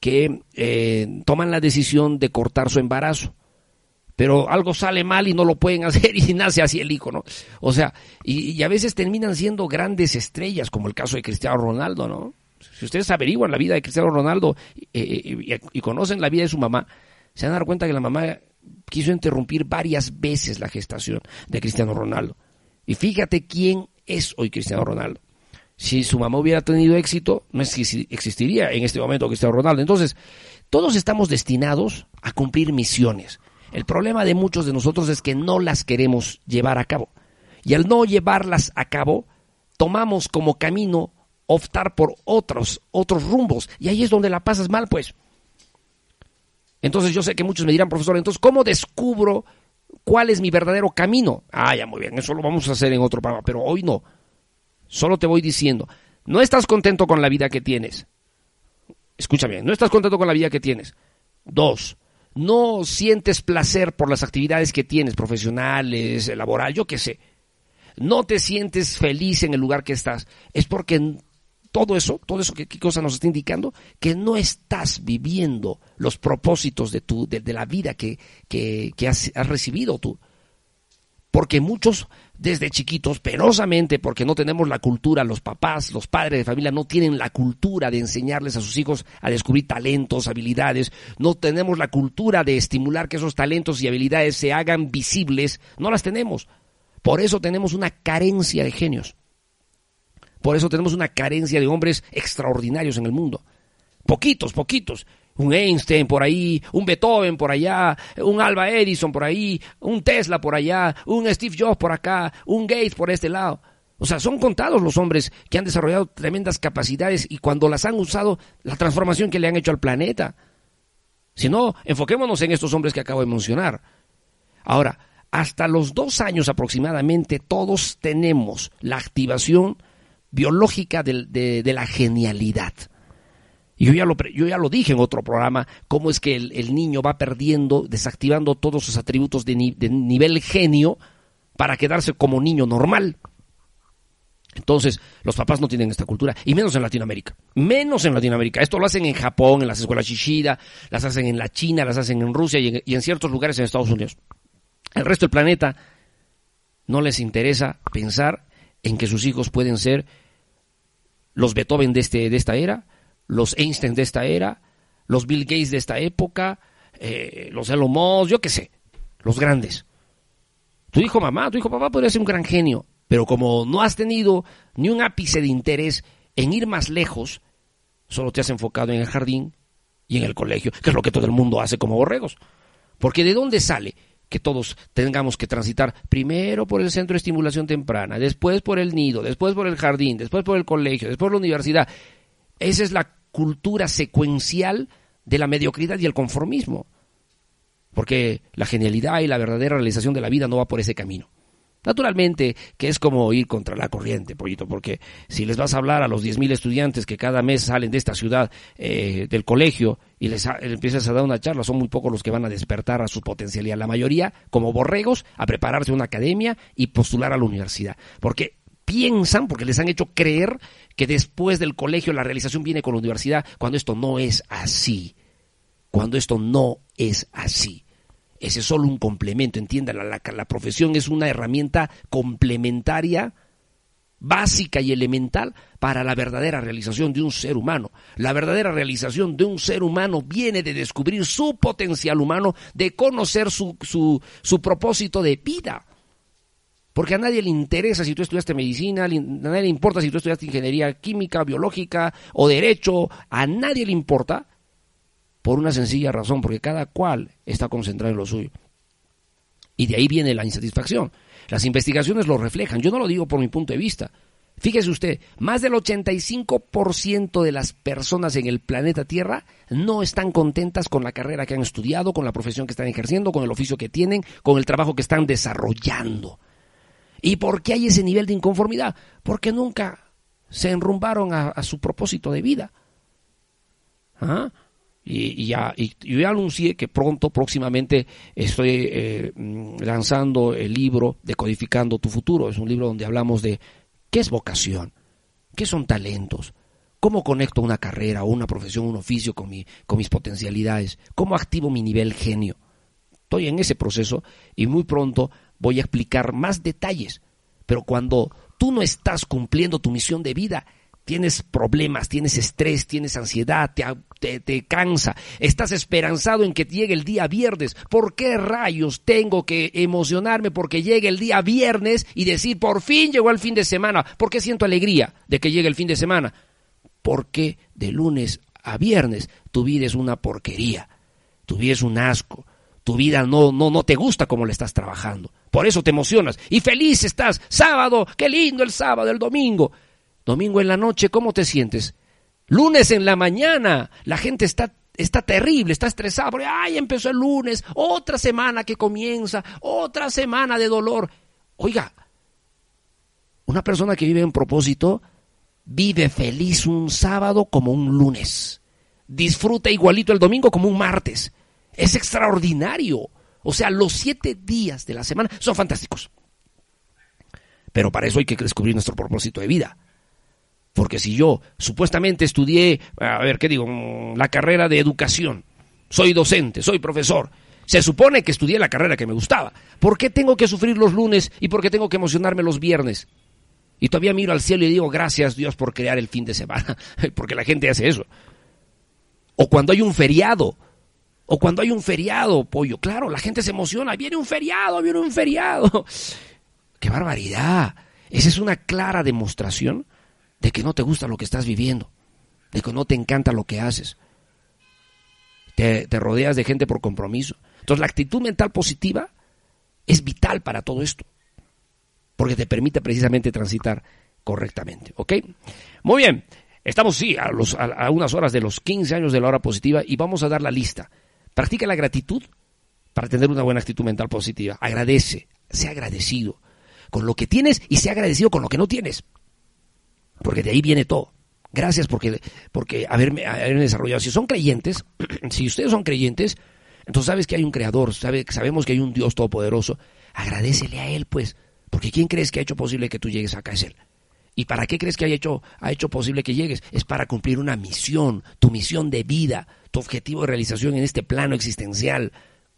que eh, toman la decisión de cortar su embarazo, pero algo sale mal y no lo pueden hacer y nace así el hijo, ¿no? O sea, y, a veces terminan siendo grandes estrellas, como el caso de Cristiano Ronaldo, ¿no? Si ustedes averiguan la vida de Cristiano Ronaldo eh, y, conocen la vida de su mamá, se van a dar cuenta que la mamá quiso interrumpir varias veces la gestación de Cristiano Ronaldo. Y fíjate quién es hoy Cristiano Ronaldo. Si su mamá hubiera tenido éxito, no existiría en este momento Cristiano Ronaldo. Entonces, todos estamos destinados a cumplir misiones. El problema de muchos de nosotros es que no las queremos llevar a cabo. Y al no llevarlas a cabo, tomamos como camino optar por otros, otros rumbos. Y ahí es donde la pasas mal, pues. Entonces yo sé que muchos me dirán, profesor, entonces, ¿cómo descubro cuál es mi verdadero camino. Ah, ya muy bien, eso lo vamos a hacer en otro programa, pero hoy no. Solo te voy diciendo, no estás contento con la vida que tienes. Escúchame, no estás contento con la vida que tienes. Dos, no sientes placer por las actividades que tienes, profesionales, laboral, yo qué sé. No te sientes feliz en el lugar que estás. Es porque todo eso, todo eso, ¿qué, cosa nos está indicando? Que no estás viviendo los propósitos de, tu, de, la vida que, que, has, recibido tú. Porque muchos desde chiquitos, penosamente, porque no tenemos la cultura, los papás, los padres de familia no tienen la cultura de enseñarles a sus hijos a descubrir talentos, habilidades, no tenemos la cultura de estimular que esos talentos y habilidades se hagan visibles, no las tenemos. Por eso tenemos una carencia de genios. Por eso tenemos una carencia de hombres extraordinarios en el mundo. Poquitos, poquitos. Un Einstein por ahí, un Beethoven por allá, un Alba Edison por ahí, un Tesla por allá, un Steve Jobs por acá, un Gates por este lado. O sea, son contados los hombres que han desarrollado tremendas capacidades y cuando las han usado, la transformación que le han hecho al planeta. Si no, enfoquémonos en estos hombres que acabo de mencionar. Ahora, hasta los dos años aproximadamente, todos tenemos la activación biológica de, la genialidad. Y yo ya, lo, yo ya lo dije en otro programa, cómo es que el, niño va perdiendo, desactivando todos sus atributos de, nivel genio para quedarse como niño normal. Entonces, los papás no tienen esta cultura, y menos en Latinoamérica. Menos en Latinoamérica. Esto lo hacen en Japón, en las escuelas Shishida, las hacen en la China, las hacen en Rusia y en, y en ciertos lugares en Estados Unidos. El resto del planeta no les interesa pensar en que sus hijos pueden ser los Beethoven de, este, de esta era, los Einstein de esta era, los Bill Gates de esta época, eh, los Elon Musk, yo qué sé, los grandes. Tu hijo mamá, tu hijo papá podría ser un gran genio, pero como no has tenido ni un ápice de interés en ir más lejos, solo te has enfocado en el jardín y en el colegio, que es lo que todo el mundo hace como borregos. Porque ¿de dónde sale que todos tengamos que transitar primero por el centro de estimulación temprana, después por el nido, después por el jardín, después por el colegio, después por la universidad. Esa es la cultura secuencial de la mediocridad y el conformismo. Porque la genialidad y la verdadera realización de la vida no va por ese camino. Naturalmente que es como ir contra la corriente, pollito, porque si les vas a hablar a los 10.000 estudiantes que cada mes salen de esta ciudad eh, del colegio y les, empiezas a dar una charla, son muy pocos los que van a despertar a su potencialidad. La mayoría, como borregos, a prepararse a una academia y postular a la universidad. Porque piensan, porque les han hecho creer que después del colegio la realización viene con la universidad, cuando esto no es así. Cuando esto no es así. Ese es solo un complemento, entiendan, la, la, profesión es una herramienta complementaria, básica y elemental para la verdadera realización de un ser humano. La verdadera realización de un ser humano viene de descubrir su potencial humano, de conocer su, su, su propósito de vida. Porque a nadie le interesa si tú estudiaste medicina, a nadie le importa si tú estudiaste ingeniería química, biológica o derecho, a nadie le importa por una sencilla razón, porque cada cual está concentrado en lo suyo. Y de ahí viene la insatisfacción. Las investigaciones lo reflejan. Yo no lo digo por mi punto de vista. Fíjese usted, más del 85% de las personas en el planeta Tierra no están contentas con la carrera que han estudiado, con la profesión que están ejerciendo, con el oficio que tienen, con el trabajo que están desarrollando. ¿Y por qué hay ese nivel de inconformidad? Porque nunca se enrumbaron a, su propósito de vida. ¿Ah? Y, ya, y, yo ya anuncié que pronto, próximamente, estoy eh, mm, lanzando el libro Decodificando tu futuro. Es un libro donde hablamos de qué es vocación, qué son talentos, cómo conecto una carrera o una profesión, un oficio con, mi, con mis potencialidades, cómo activo mi nivel genio. Estoy en ese proceso y muy pronto voy a explicar más detalles. Pero cuando tú no estás cumpliendo tu misión de vida, tienes problemas, tienes estrés, tienes ansiedad, te, cansa, estás esperanzado en que llegue el día viernes. ¿Por qué rayos tengo que emocionarme porque llegue el día viernes y decir, por fin llegó el fin de semana? ¿Por qué siento alegría de que llegue el fin de semana? Porque de lunes a viernes tu vida es una porquería, tu vida es un asco, tu vida no, no, no te gusta como le estás trabajando. Por eso te emocionas y feliz estás. Sábado, qué lindo el sábado, el domingo. Domingo en la noche, ¿cómo te sientes? Lunes en la mañana, la gente está, está terrible, está estresada, porque, ay, empezó el lunes, otra semana que comienza, otra semana de dolor. Oiga, una persona que vive en propósito vive feliz un sábado como un lunes. Disfruta igualito el domingo como un martes. Es extraordinario. O sea, los siete días de la semana son fantásticos. Pero para eso hay que descubrir nuestro propósito de vida. Porque si yo supuestamente estudié, a ver, ¿qué digo? Mm, la carrera de educación, soy docente, soy profesor, se supone que estudié la carrera que me gustaba. ¿Por qué tengo que sufrir los lunes y por qué tengo que emocionarme los viernes? Y todavía miro al cielo y digo, gracias Dios por crear el fin de semana, porque la gente hace eso. O cuando hay un feriado, o cuando hay un feriado, pollo, claro, la gente se emociona, viene un feriado, viene un feriado. ¡Qué barbaridad! Esa es una clara demostración de que no te gusta lo que estás viviendo, de que no te encanta lo que haces. Te, rodeas de gente por compromiso. Entonces la actitud mental positiva es vital para todo esto, porque te permite precisamente transitar correctamente. ¿Ok? Muy bien, estamos sí a, los, a unas horas de los 15 años de la hora positiva y vamos a dar la lista. Practica la gratitud para tener una buena actitud mental positiva. Agradece, sea agradecido con lo que tienes y sea agradecido con lo que no tienes porque de ahí viene todo. Gracias porque, porque haberme, haberme desarrollado. Si son creyentes, si ustedes son creyentes, entonces sabes que hay un creador, sabe, sabemos que hay un Dios todopoderoso. Agradecele a Él, pues, porque ¿quién crees que ha hecho posible que tú llegues acá? Es Él. ¿Y para qué crees que ha hecho, ha hecho posible que llegues? Es para cumplir una misión, tu misión de vida, tu objetivo de realización en este plano existencial.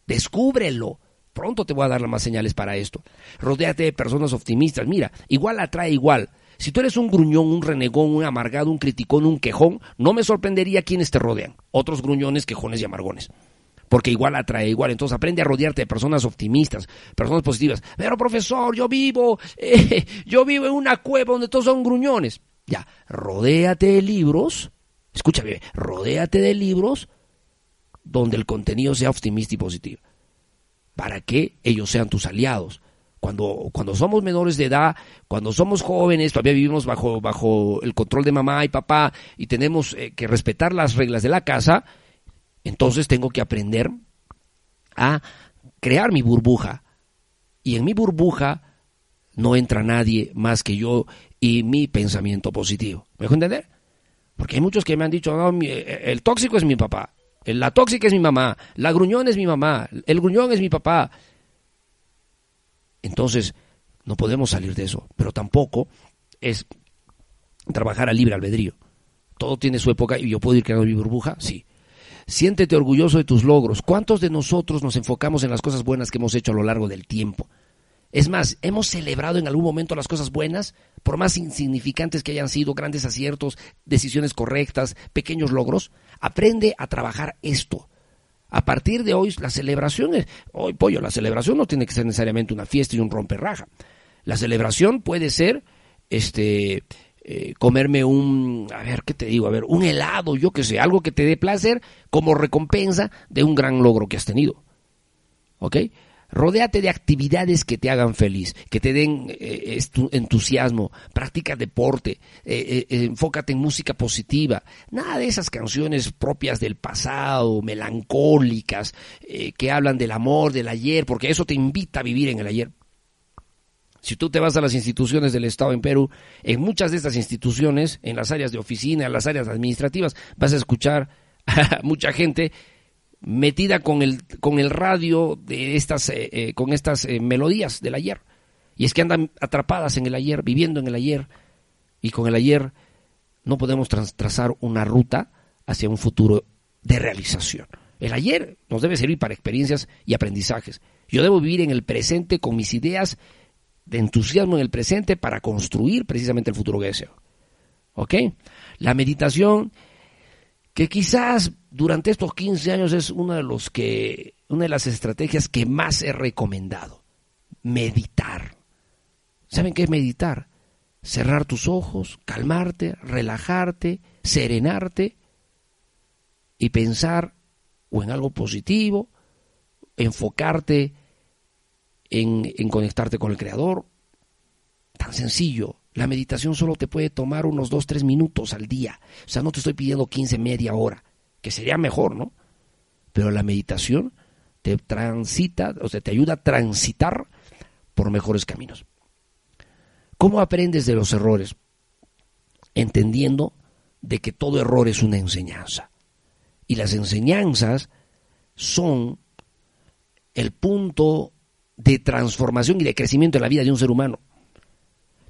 Descúbrelo. Pronto te voy a dar más señales para esto. Rodéate de personas optimistas. Mira, igual atrae igual. Si tú eres un gruñón, un renegón, un amargado, un criticón, un quejón, no me sorprendería quienes te rodean. Otros gruñones, quejones y amargones. Porque igual atrae igual. Entonces aprende a rodearte de personas optimistas, personas positivas. Pero profesor, yo vivo, eh, yo vivo en una cueva donde todos son gruñones. Ya, rodéate de libros. Escúchame, rodéate de libros donde el contenido sea optimista y positivo. para que ellos sean tus aliados. Cuando, cuando somos menores de edad, cuando somos jóvenes, todavía vivimos bajo, bajo el control de mamá y papá y tenemos eh, que respetar las reglas de la casa, entonces tengo que aprender a crear mi burbuja. Y en mi burbuja no entra nadie más que yo y mi pensamiento positivo. ¿Me dejo entender? Porque hay muchos que me han dicho, no, eh, el tóxico es mi papá, la tóxica es mi mamá, la gruñón es mi mamá, el gruñón es mi papá. Entonces, no podemos salir de eso, pero tampoco es trabajar a libre albedrío. Todo tiene su época y yo puedo ir creando mi burbuja, sí. Siéntete orgulloso de tus logros. ¿Cuántos de nosotros nos enfocamos en las cosas buenas que hemos hecho a lo largo del tiempo? Es más, hemos celebrado en algún momento las cosas buenas, por más insignificantes que hayan sido, grandes aciertos, decisiones correctas, pequeños logros. Aprende a trabajar esto. A partir de hoy, la celebración es, hoy pollo, la celebración no tiene que ser necesariamente una fiesta y un romperraja. La celebración puede ser, este, eh, comerme un, a ver, ¿qué te digo? A ver, un helado, yo que sé, algo que te dé placer como recompensa de un gran logro que has tenido. ¿Ok? Rodéate de actividades que te hagan feliz, que te den eh, entusiasmo, practica deporte, eh, enfócate en música positiva. Nada de esas canciones propias del pasado, melancólicas, que hablan del amor, del ayer, porque eso te invita a vivir en el ayer. Si tú te vas a las instituciones del Estado en Perú, en muchas de estas instituciones, en las áreas de oficina, en las áreas administrativas, vas a escuchar a mucha gente metida con el, con el radio de estas, eh, eh, con estas eh, melodías del ayer. Y es que andan atrapadas en el ayer, viviendo en el ayer. Y con el ayer no podemos trazar una ruta hacia un futuro de realización. El ayer nos debe servir para experiencias y aprendizajes. Yo debo vivir en el presente con mis ideas de entusiasmo en el presente para construir precisamente el futuro que deseo. ¿Ok? La meditación que quizás durante estos 15 años es una de los que una de las estrategias que más he recomendado. Meditar. ¿Saben qué es meditar? Cerrar tus ojos, calmarte, relajarte, serenarte y pensar o en algo positivo, enfocarte en, conectarte con el Creador. Tan sencillo, la meditación solo te puede tomar unos 2, 3 minutos al día. O sea, no te estoy pidiendo 15, media hora, que sería mejor, ¿no? Pero la meditación te transita, o sea, te ayuda a transitar por mejores caminos. ¿Cómo aprendes de los errores? Entendiendo de que todo error es una enseñanza. Y las enseñanzas son el punto de transformación y de crecimiento en la vida de un ser humano.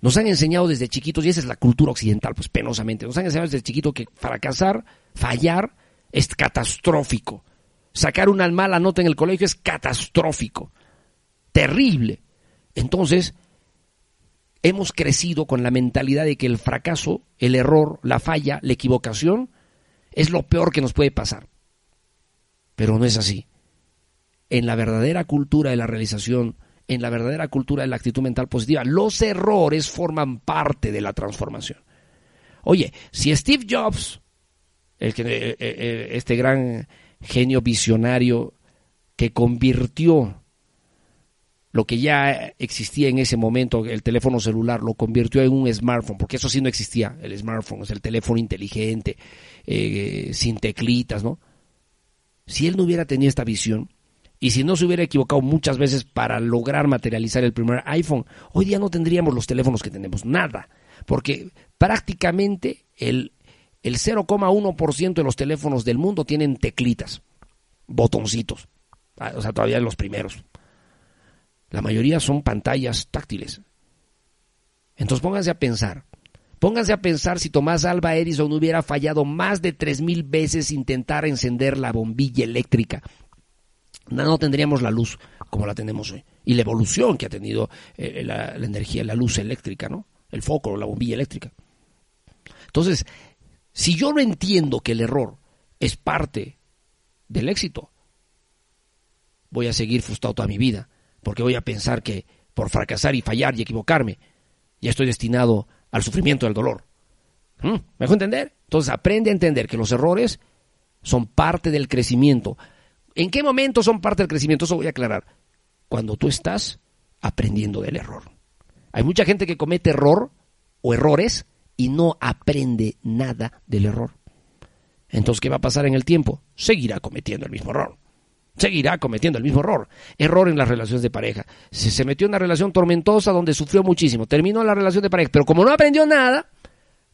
Nos han enseñado desde chiquitos, y esa es la cultura occidental, pues penosamente, nos han enseñado desde chiquito que fracasar, fallar, es catastrófico. Sacar una mala nota en el colegio es catastrófico. Terrible. Entonces, hemos crecido con la mentalidad de que el fracaso, el error, la falla, la equivocación, es lo peor que nos puede pasar. Pero no es así. En la verdadera cultura de la realización, en la verdadera cultura de la actitud mental positiva. Los errores forman parte de la transformación. Oye, si Steve Jobs, eh, eh, eh, este gran genio visionario que convirtió lo que ya existía en ese momento, el teléfono celular, lo convirtió en un smartphone, porque eso sí no existía, el smartphone, es el teléfono inteligente, sin teclitas, ¿no? Si él no hubiera tenido esta visión, y si no se hubiera equivocado muchas veces para lograr materializar el primer iPhone, hoy día no tendríamos los teléfonos que tenemos, nada. Porque prácticamente el, el 0,1% de los teléfonos del mundo tienen teclitas, botoncitos. Ah, o sea, todavía los primeros. La mayoría son pantallas táctiles. Entonces pónganse a pensar. Pónganse a pensar si Tomás Alba Edison hubiera fallado más de 3.000 veces intentar encender la bombilla eléctrica no tendríamos la luz como la tenemos hoy. Y la evolución que ha tenido eh, la, energía, la luz eléctrica, ¿no? El foco, la bombilla eléctrica. Entonces, si yo no entiendo que el error es parte del éxito, voy a seguir frustrado toda mi vida, porque voy a pensar que por fracasar y fallar y equivocarme, ya estoy destinado al sufrimiento y al dolor. ¿Mm? ¿Me dejo entender? Entonces aprende a entender que los errores son parte del crecimiento. ¿En qué momento son parte del crecimiento? Eso voy a aclarar. cuando tú estás aprendiendo del error. Hay mucha gente que comete error o errores y no aprende nada del error. Entonces, ¿qué va a pasar en el tiempo? Seguirá cometiendo el mismo error. Seguirá cometiendo el mismo error. Error en las relaciones de pareja. Se, se metió en una relación tormentosa donde sufrió muchísimo. Terminó la relación de pareja. Pero como no aprendió nada,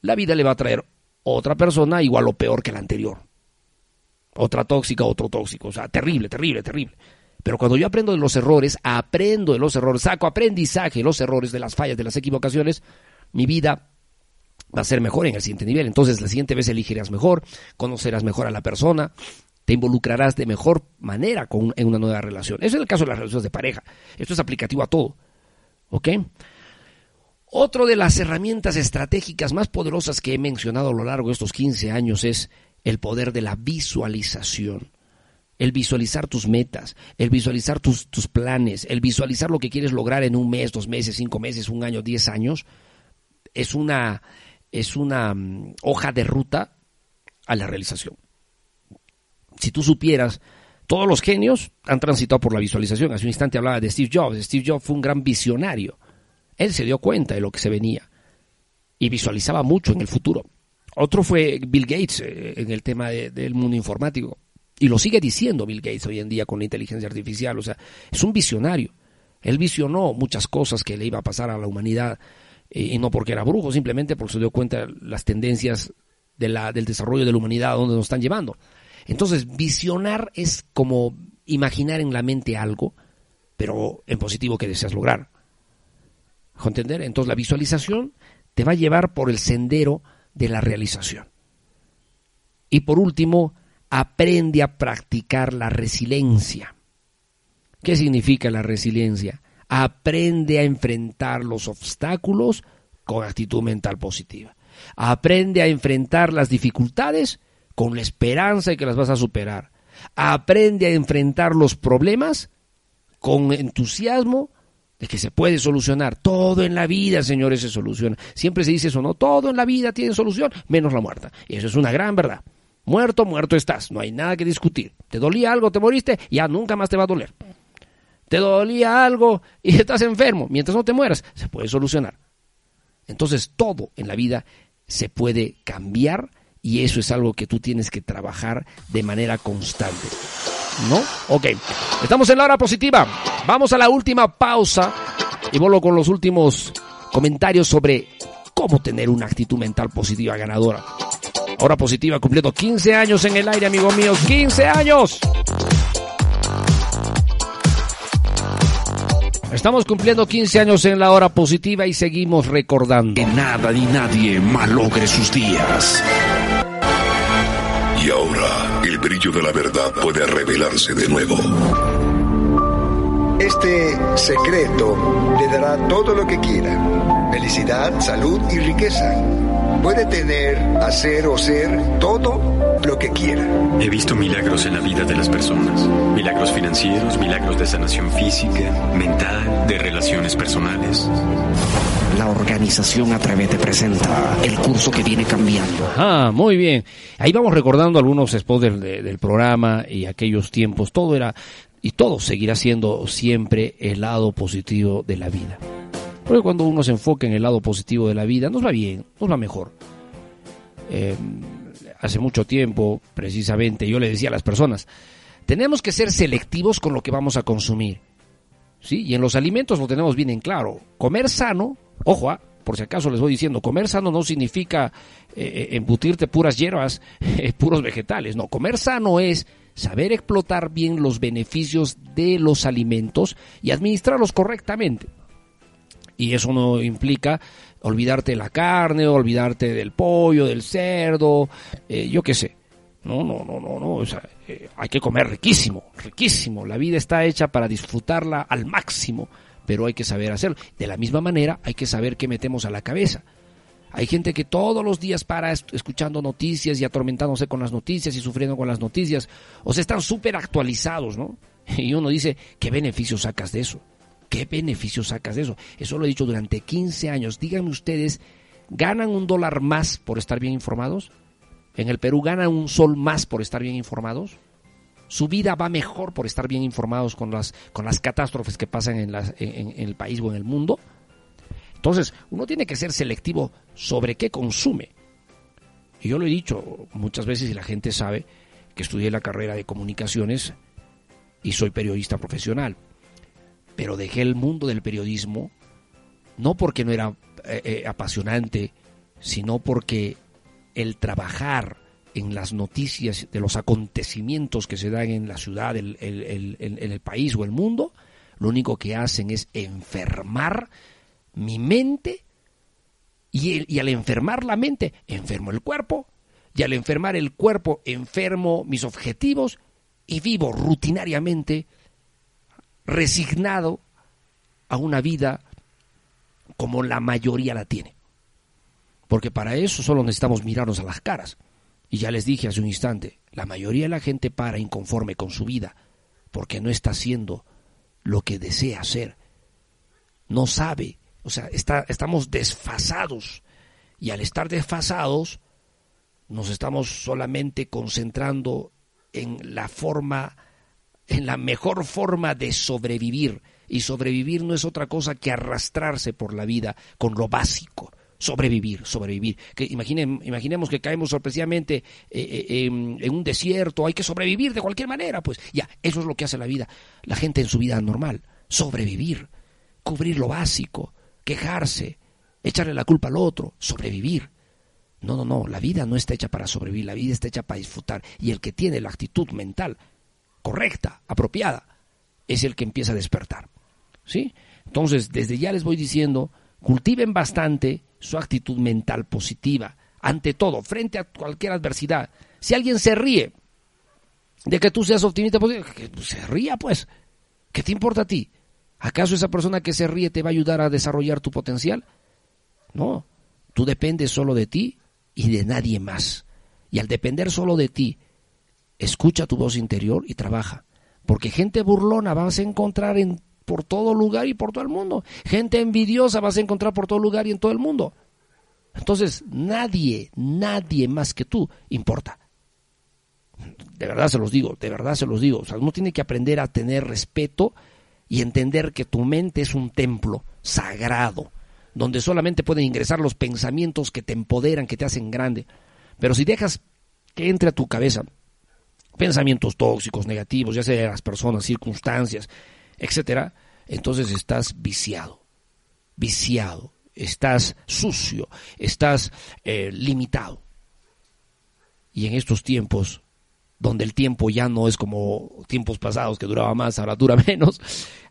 la vida le va a traer otra persona igual o peor que la anterior. Otra tóxica, otro tóxico. O sea, terrible, terrible, terrible. Pero cuando yo aprendo de los errores, aprendo de los errores, saco aprendizaje de los errores, de las fallas, de las equivocaciones, mi vida va a ser mejor en el siguiente nivel. Entonces, la siguiente vez elegirás mejor, conocerás mejor a la persona, te involucrarás de mejor manera con, en una nueva relación. Eso es el caso de las relaciones de pareja. Esto es aplicativo a todo. ¿Ok? Otro de las herramientas estratégicas más poderosas que he mencionado a lo largo de estos 15 años es el poder de la visualización. El visualizar tus metas, el visualizar tus, tus planes, el visualizar lo que quieres lograr en un mes, dos meses, cinco meses, un año, diez años, es una, es una mm, hoja de ruta a la realización. Si tú supieras, todos los genios han transitado por la visualización. Hace un instante hablaba de Steve Jobs. Steve Jobs fue un gran visionario. Él se dio cuenta de lo que se venía y visualizaba mucho en el futuro. Otro fue Bill Gates eh, en el tema de, del mundo informático. Y lo sigue diciendo Bill Gates hoy en día con la inteligencia artificial. O sea, es un visionario. Él visionó muchas cosas que le iba a pasar a la humanidad y no porque era brujo, simplemente porque se dio cuenta las tendencias del desarrollo de la humanidad a donde nos están llevando. Entonces, visionar es como imaginar en la mente algo, pero en positivo que deseas lograr. ¿Entender? Entonces, la visualización te va a llevar por el sendero de la realización. Y por último, aprende a practicar la resiliencia. ¿Qué significa la resiliencia? Aprende a enfrentar los obstáculos con actitud mental positiva. Aprende a enfrentar las dificultades con la esperanza de que las vas a superar. Aprende a enfrentar los problemas con entusiasmo de que se puede solucionar. Todo en la vida, señores, se soluciona. Siempre se dice eso, ¿no? Todo en la vida tiene solución, menos la muerta. Y eso es una gran verdad. Muerto, muerto estás. No hay nada que discutir. ¿Te dolía algo? ¿Te moriste? Ya nunca más te va a doler te dolía algo y estás enfermo, mientras no te mueras, se puede solucionar. Entonces todo en la vida se puede cambiar y eso es algo que tú tienes que trabajar de manera constante. ¿No? Ok. Estamos en la hora positiva. Vamos a la última pausa y vuelvo con los últimos comentarios sobre cómo tener una actitud mental positiva ganadora. Hora positiva cumpliendo 15 años en el aire, amigo mío. 15 años. Estamos cumpliendo 15 años en la hora positiva y seguimos recordando. Que nada ni nadie malogre sus días. Brillo de la verdad puede revelarse de nuevo. Este secreto le dará todo lo que quiera. Felicidad, salud y riqueza. Puede tener, hacer o ser todo lo que quiera. He visto milagros en la vida de las personas. Milagros financieros, milagros de sanación física, mental, de relaciones personales. La organización a través te presenta el curso que viene cambiando. Ah, muy bien. Ahí vamos recordando algunos spots del, del programa y aquellos tiempos. Todo era y todo seguirá siendo siempre el lado positivo de la vida. Porque cuando uno se enfoca en el lado positivo de la vida, nos va bien, nos va mejor. Eh, hace mucho tiempo, precisamente, yo le decía a las personas, tenemos que ser selectivos con lo que vamos a consumir. ¿Sí? Y en los alimentos lo tenemos bien en claro. Comer sano, ojo, ah, por si acaso les voy diciendo, comer sano no significa eh, eh, embutirte puras hierbas, eh, puros vegetales. No, comer sano es saber explotar bien los beneficios de los alimentos y administrarlos correctamente. Y eso no implica olvidarte de la carne, olvidarte del pollo, del cerdo, eh, yo qué sé. No, no, no, no, no. O sea, eh, hay que comer riquísimo, riquísimo. La vida está hecha para disfrutarla al máximo, pero hay que saber hacerlo. De la misma manera, hay que saber qué metemos a la cabeza. Hay gente que todos los días para escuchando noticias y atormentándose con las noticias y sufriendo con las noticias. O sea, están súper actualizados, ¿no? Y uno dice, ¿qué beneficio sacas de eso? ¿Qué beneficio sacas de eso? Eso lo he dicho durante 15 años. Díganme ustedes, ¿ganan un dólar más por estar bien informados? ¿En el Perú ganan un sol más por estar bien informados? su vida va mejor por estar bien informados con las, con las catástrofes que pasan en, las- en- en el país o en el mundo. Entonces, uno tiene que ser selectivo sobre qué consume. Y yo lo he dicho muchas veces y la gente sabe que estudié la carrera de comunicaciones y soy periodista profesional. Pero dejé el mundo del periodismo no porque no era eh, eh, apasionante, sino porque el trabajar en las noticias de los acontecimientos que se dan en la ciudad, el- el- el- el- en el país o el mundo, lo único que hacen es enfermar mi mente y, y al enfermar la mente, enfermo el cuerpo, y al enfermar el cuerpo, enfermo mis objetivos y vivo rutinariamente resignado a una vida como la mayoría la tiene. Porque para eso solo necesitamos mirarnos a las caras. Y ya les dije hace un instante, la mayoría de la gente para inconforme con su vida porque no está haciendo lo que desea hacer. No sabe, o sea, está, estamos desfasados. Y al estar desfasados, nos estamos solamente concentrando en la forma, en la mejor forma de sobrevivir. Y sobrevivir no es otra cosa que arrastrarse por la vida con lo básico. Sobrevivir, sobrevivir. Que imaginen, imaginemos que caemos sorpresivamente eh, eh, en un desierto, hay que sobrevivir de cualquier manera, pues ya, eso es lo que hace la vida, la gente en su vida normal, sobrevivir, cubrir lo básico, quejarse, echarle la culpa al otro, sobrevivir. No, no, no, la vida no está hecha para sobrevivir, la vida está hecha para disfrutar. Y el que tiene la actitud mental correcta, apropiada, es el que empieza a despertar. ¿Sí? Entonces, desde ya les voy diciendo, cultiven bastante su actitud mental positiva, ante todo, frente a cualquier adversidad. Si alguien se ríe de que tú seas optimista, pues, que se ría, pues. ¿Qué te importa a ti? ¿Acaso esa persona que se ríe te va a ayudar a desarrollar tu potencial? No, tú dependes solo de ti y de nadie más. Y al depender solo de ti, escucha tu voz interior y trabaja. Porque gente burlona vas a encontrar en, por todo lugar y por todo el mundo. Gente envidiosa vas a encontrar por todo lugar y en todo el mundo. Entonces, nadie, nadie más que tú importa. De verdad se los digo, de verdad se los digo. O sea, uno tiene que aprender a tener respeto y entender que tu mente es un templo sagrado, donde solamente pueden ingresar los pensamientos que te empoderan, que te hacen grande. Pero si dejas que entre a tu cabeza pensamientos tóxicos, negativos, ya sea de las personas, circunstancias, etcétera, entonces estás viciado, viciado, estás sucio, estás eh, limitado. Y en estos tiempos, donde el tiempo ya no es como tiempos pasados que duraba más, ahora dura menos,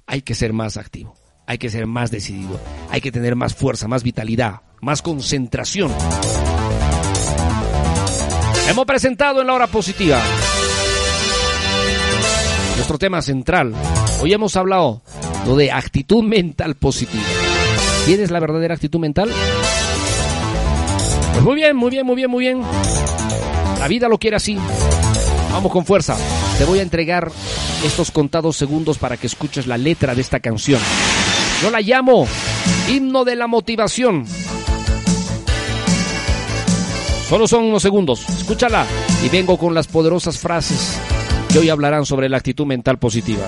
hay que ser más activo, hay que ser más decidido, hay que tener más fuerza, más vitalidad, más concentración. Hemos presentado en la hora positiva nuestro tema central. Hoy hemos hablado lo de actitud mental positiva. ¿Tienes la verdadera actitud mental? Pues muy bien, muy bien, muy bien, muy bien. La vida lo quiere así. Vamos con fuerza. Te voy a entregar estos contados segundos para que escuches la letra de esta canción. Yo la llamo Himno de la Motivación. Solo son unos segundos. Escúchala y vengo con las poderosas frases que hoy hablarán sobre la actitud mental positiva.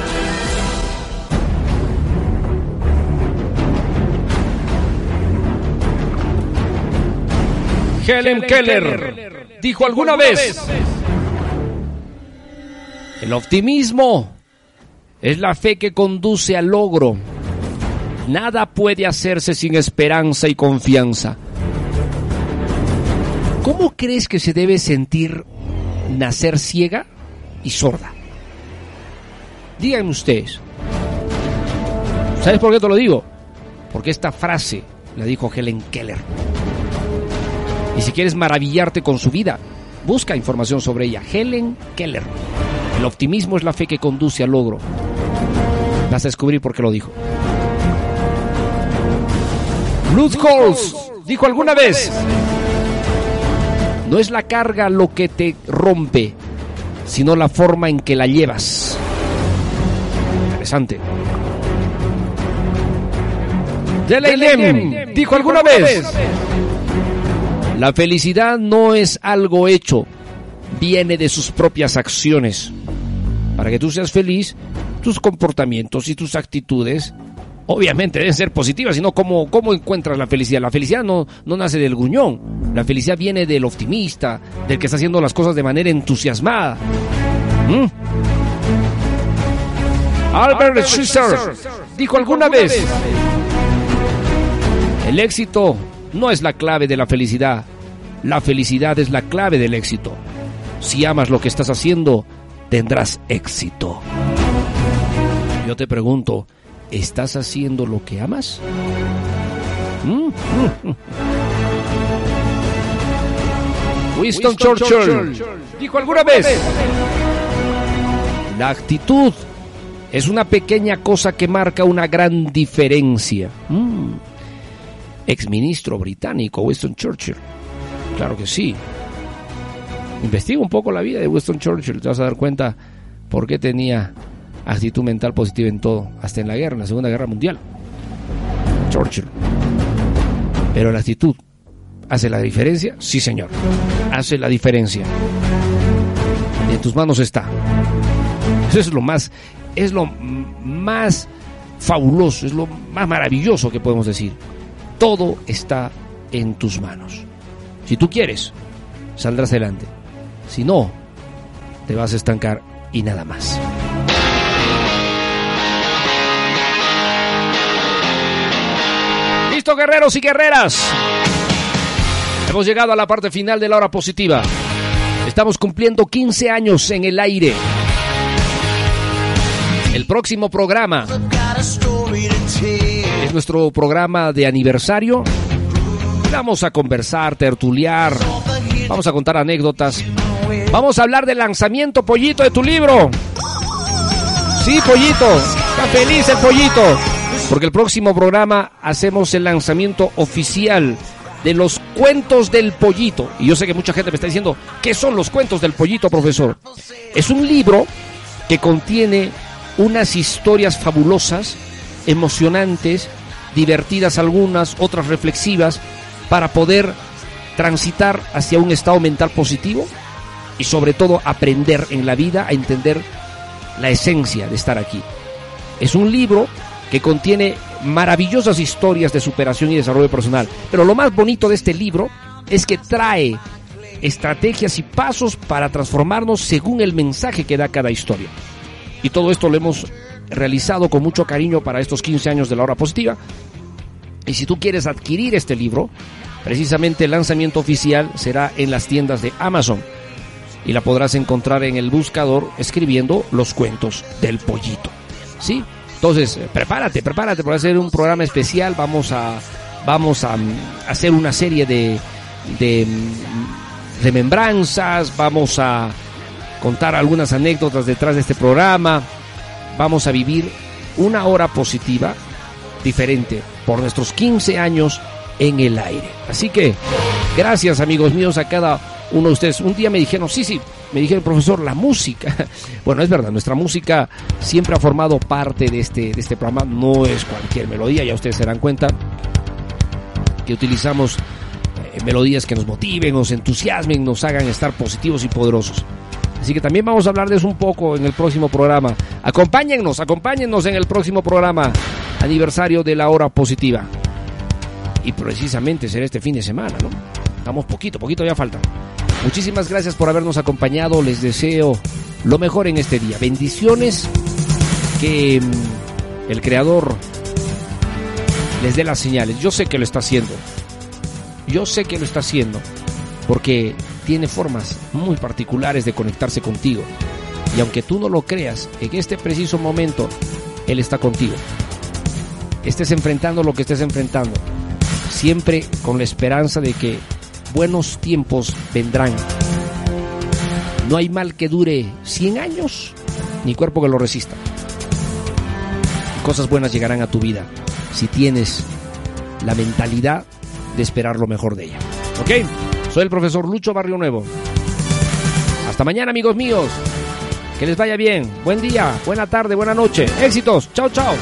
Helen Keller dijo alguna vez, el optimismo es la fe que conduce al logro. Nada puede hacerse sin esperanza y confianza. ¿Cómo crees que se debe sentir nacer ciega y sorda? Díganme ustedes. ¿Sabes por qué te lo digo? Porque esta frase la dijo Helen Keller. Y si quieres maravillarte con su vida, busca información sobre ella. Helen Keller. El optimismo es la fe que conduce al logro. Vas a descubrir por qué lo dijo. Ruth Halls dijo alguna vez, no es la carga lo que te rompe, sino la forma en que la llevas. Interesante. Delay Lem dijo alguna vez, la felicidad no es algo hecho, viene de sus propias acciones. Para que tú seas feliz, tus comportamientos y tus actitudes obviamente deben ser positivas, sino cómo, cómo encuentras la felicidad. La felicidad no, no nace del gruñón, la felicidad viene del optimista, del que está haciendo las cosas de manera entusiasmada. ¿Mm? Albert Schweitzer dijo alguna vez, el éxito no es la clave de la felicidad, la felicidad es la clave del éxito. Si amas lo que estás haciendo, tendrás éxito. Yo te pregunto, ¿estás haciendo lo que amas? ¿Mm? Winston Churchill dijo alguna vez, la actitud es una pequeña cosa que marca una gran diferencia. Mm. Exministro británico Winston Churchill. Claro que sí. Investiga un poco la vida de Winston Churchill, te vas a dar cuenta por qué tenía actitud mental positiva en todo, hasta en la guerra, en la Segunda Guerra Mundial. Churchill. Pero la actitud hace la diferencia, sí señor, hace la diferencia. Y en tus manos está. Eso es lo más, es lo más fabuloso, es lo más maravilloso que podemos decir. Todo está en tus manos. Si tú quieres, saldrás adelante. Si no, te vas a estancar y nada más. Listo, guerreros y guerreras. Hemos llegado a la parte final de la hora positiva. Estamos cumpliendo 15 años en el aire. El próximo programa es nuestro programa de aniversario. Vamos a conversar, tertuliar, vamos a contar anécdotas. Vamos a hablar del lanzamiento, pollito, de tu libro. Sí, pollito, está feliz el pollito. Porque el próximo programa hacemos el lanzamiento oficial de los cuentos del pollito. Y yo sé que mucha gente me está diciendo, ¿qué son los cuentos del pollito, profesor? Es un libro que contiene unas historias fabulosas, emocionantes, divertidas algunas, otras reflexivas, para poder transitar hacia un estado mental positivo y sobre todo aprender en la vida a entender la esencia de estar aquí. Es un libro que contiene maravillosas historias de superación y desarrollo personal, pero lo más bonito de este libro es que trae estrategias y pasos para transformarnos según el mensaje que da cada historia. Y todo esto lo hemos realizado con mucho cariño para estos 15 años de la hora positiva. Y si tú quieres adquirir este libro, precisamente el lanzamiento oficial será en las tiendas de Amazon. Y la podrás encontrar en el buscador escribiendo los cuentos del pollito. ¿Sí? Entonces, eh, prepárate, prepárate para hacer un programa especial. Vamos a, vamos a, mm, hacer una serie de, de mm, remembranzas. Vamos a contar algunas anécdotas detrás de este programa. Vamos a vivir una hora positiva diferente por nuestros 15 años en el aire. Así que gracias amigos míos a cada uno de ustedes. Un día me dijeron, sí, sí, me dijeron, profesor, la música. Bueno, es verdad, nuestra música siempre ha formado parte de este, de este programa. No es cualquier melodía, ya ustedes se dan cuenta que utilizamos eh, melodías que nos motiven, nos entusiasmen, nos hagan estar positivos y poderosos. Así que también vamos a hablar de eso un poco en el próximo programa. Acompáñennos, acompáñennos en el próximo programa, aniversario de la hora positiva. Y precisamente será este fin de semana, ¿no? Estamos poquito, poquito ya falta. Muchísimas gracias por habernos acompañado. Les deseo lo mejor en este día. Bendiciones. Que mm, el Creador les dé las señales. Yo sé que lo está haciendo. Yo sé que lo está haciendo. Porque tiene formas muy particulares de conectarse contigo. Y aunque tú no lo creas, en este preciso momento Él está contigo. Estés enfrentando lo que estés enfrentando. Siempre con la esperanza de que buenos tiempos vendrán. No hay mal que dure 100 años, ni cuerpo que lo resista. Cosas buenas llegarán a tu vida si tienes la mentalidad de esperar lo mejor de ella. ¿Ok? Soy el profesor Lucho Barrio Nuevo. Hasta mañana, amigos míos. Que les vaya bien. Buen día, buena tarde, buena noche. Éxitos. Chao, chao.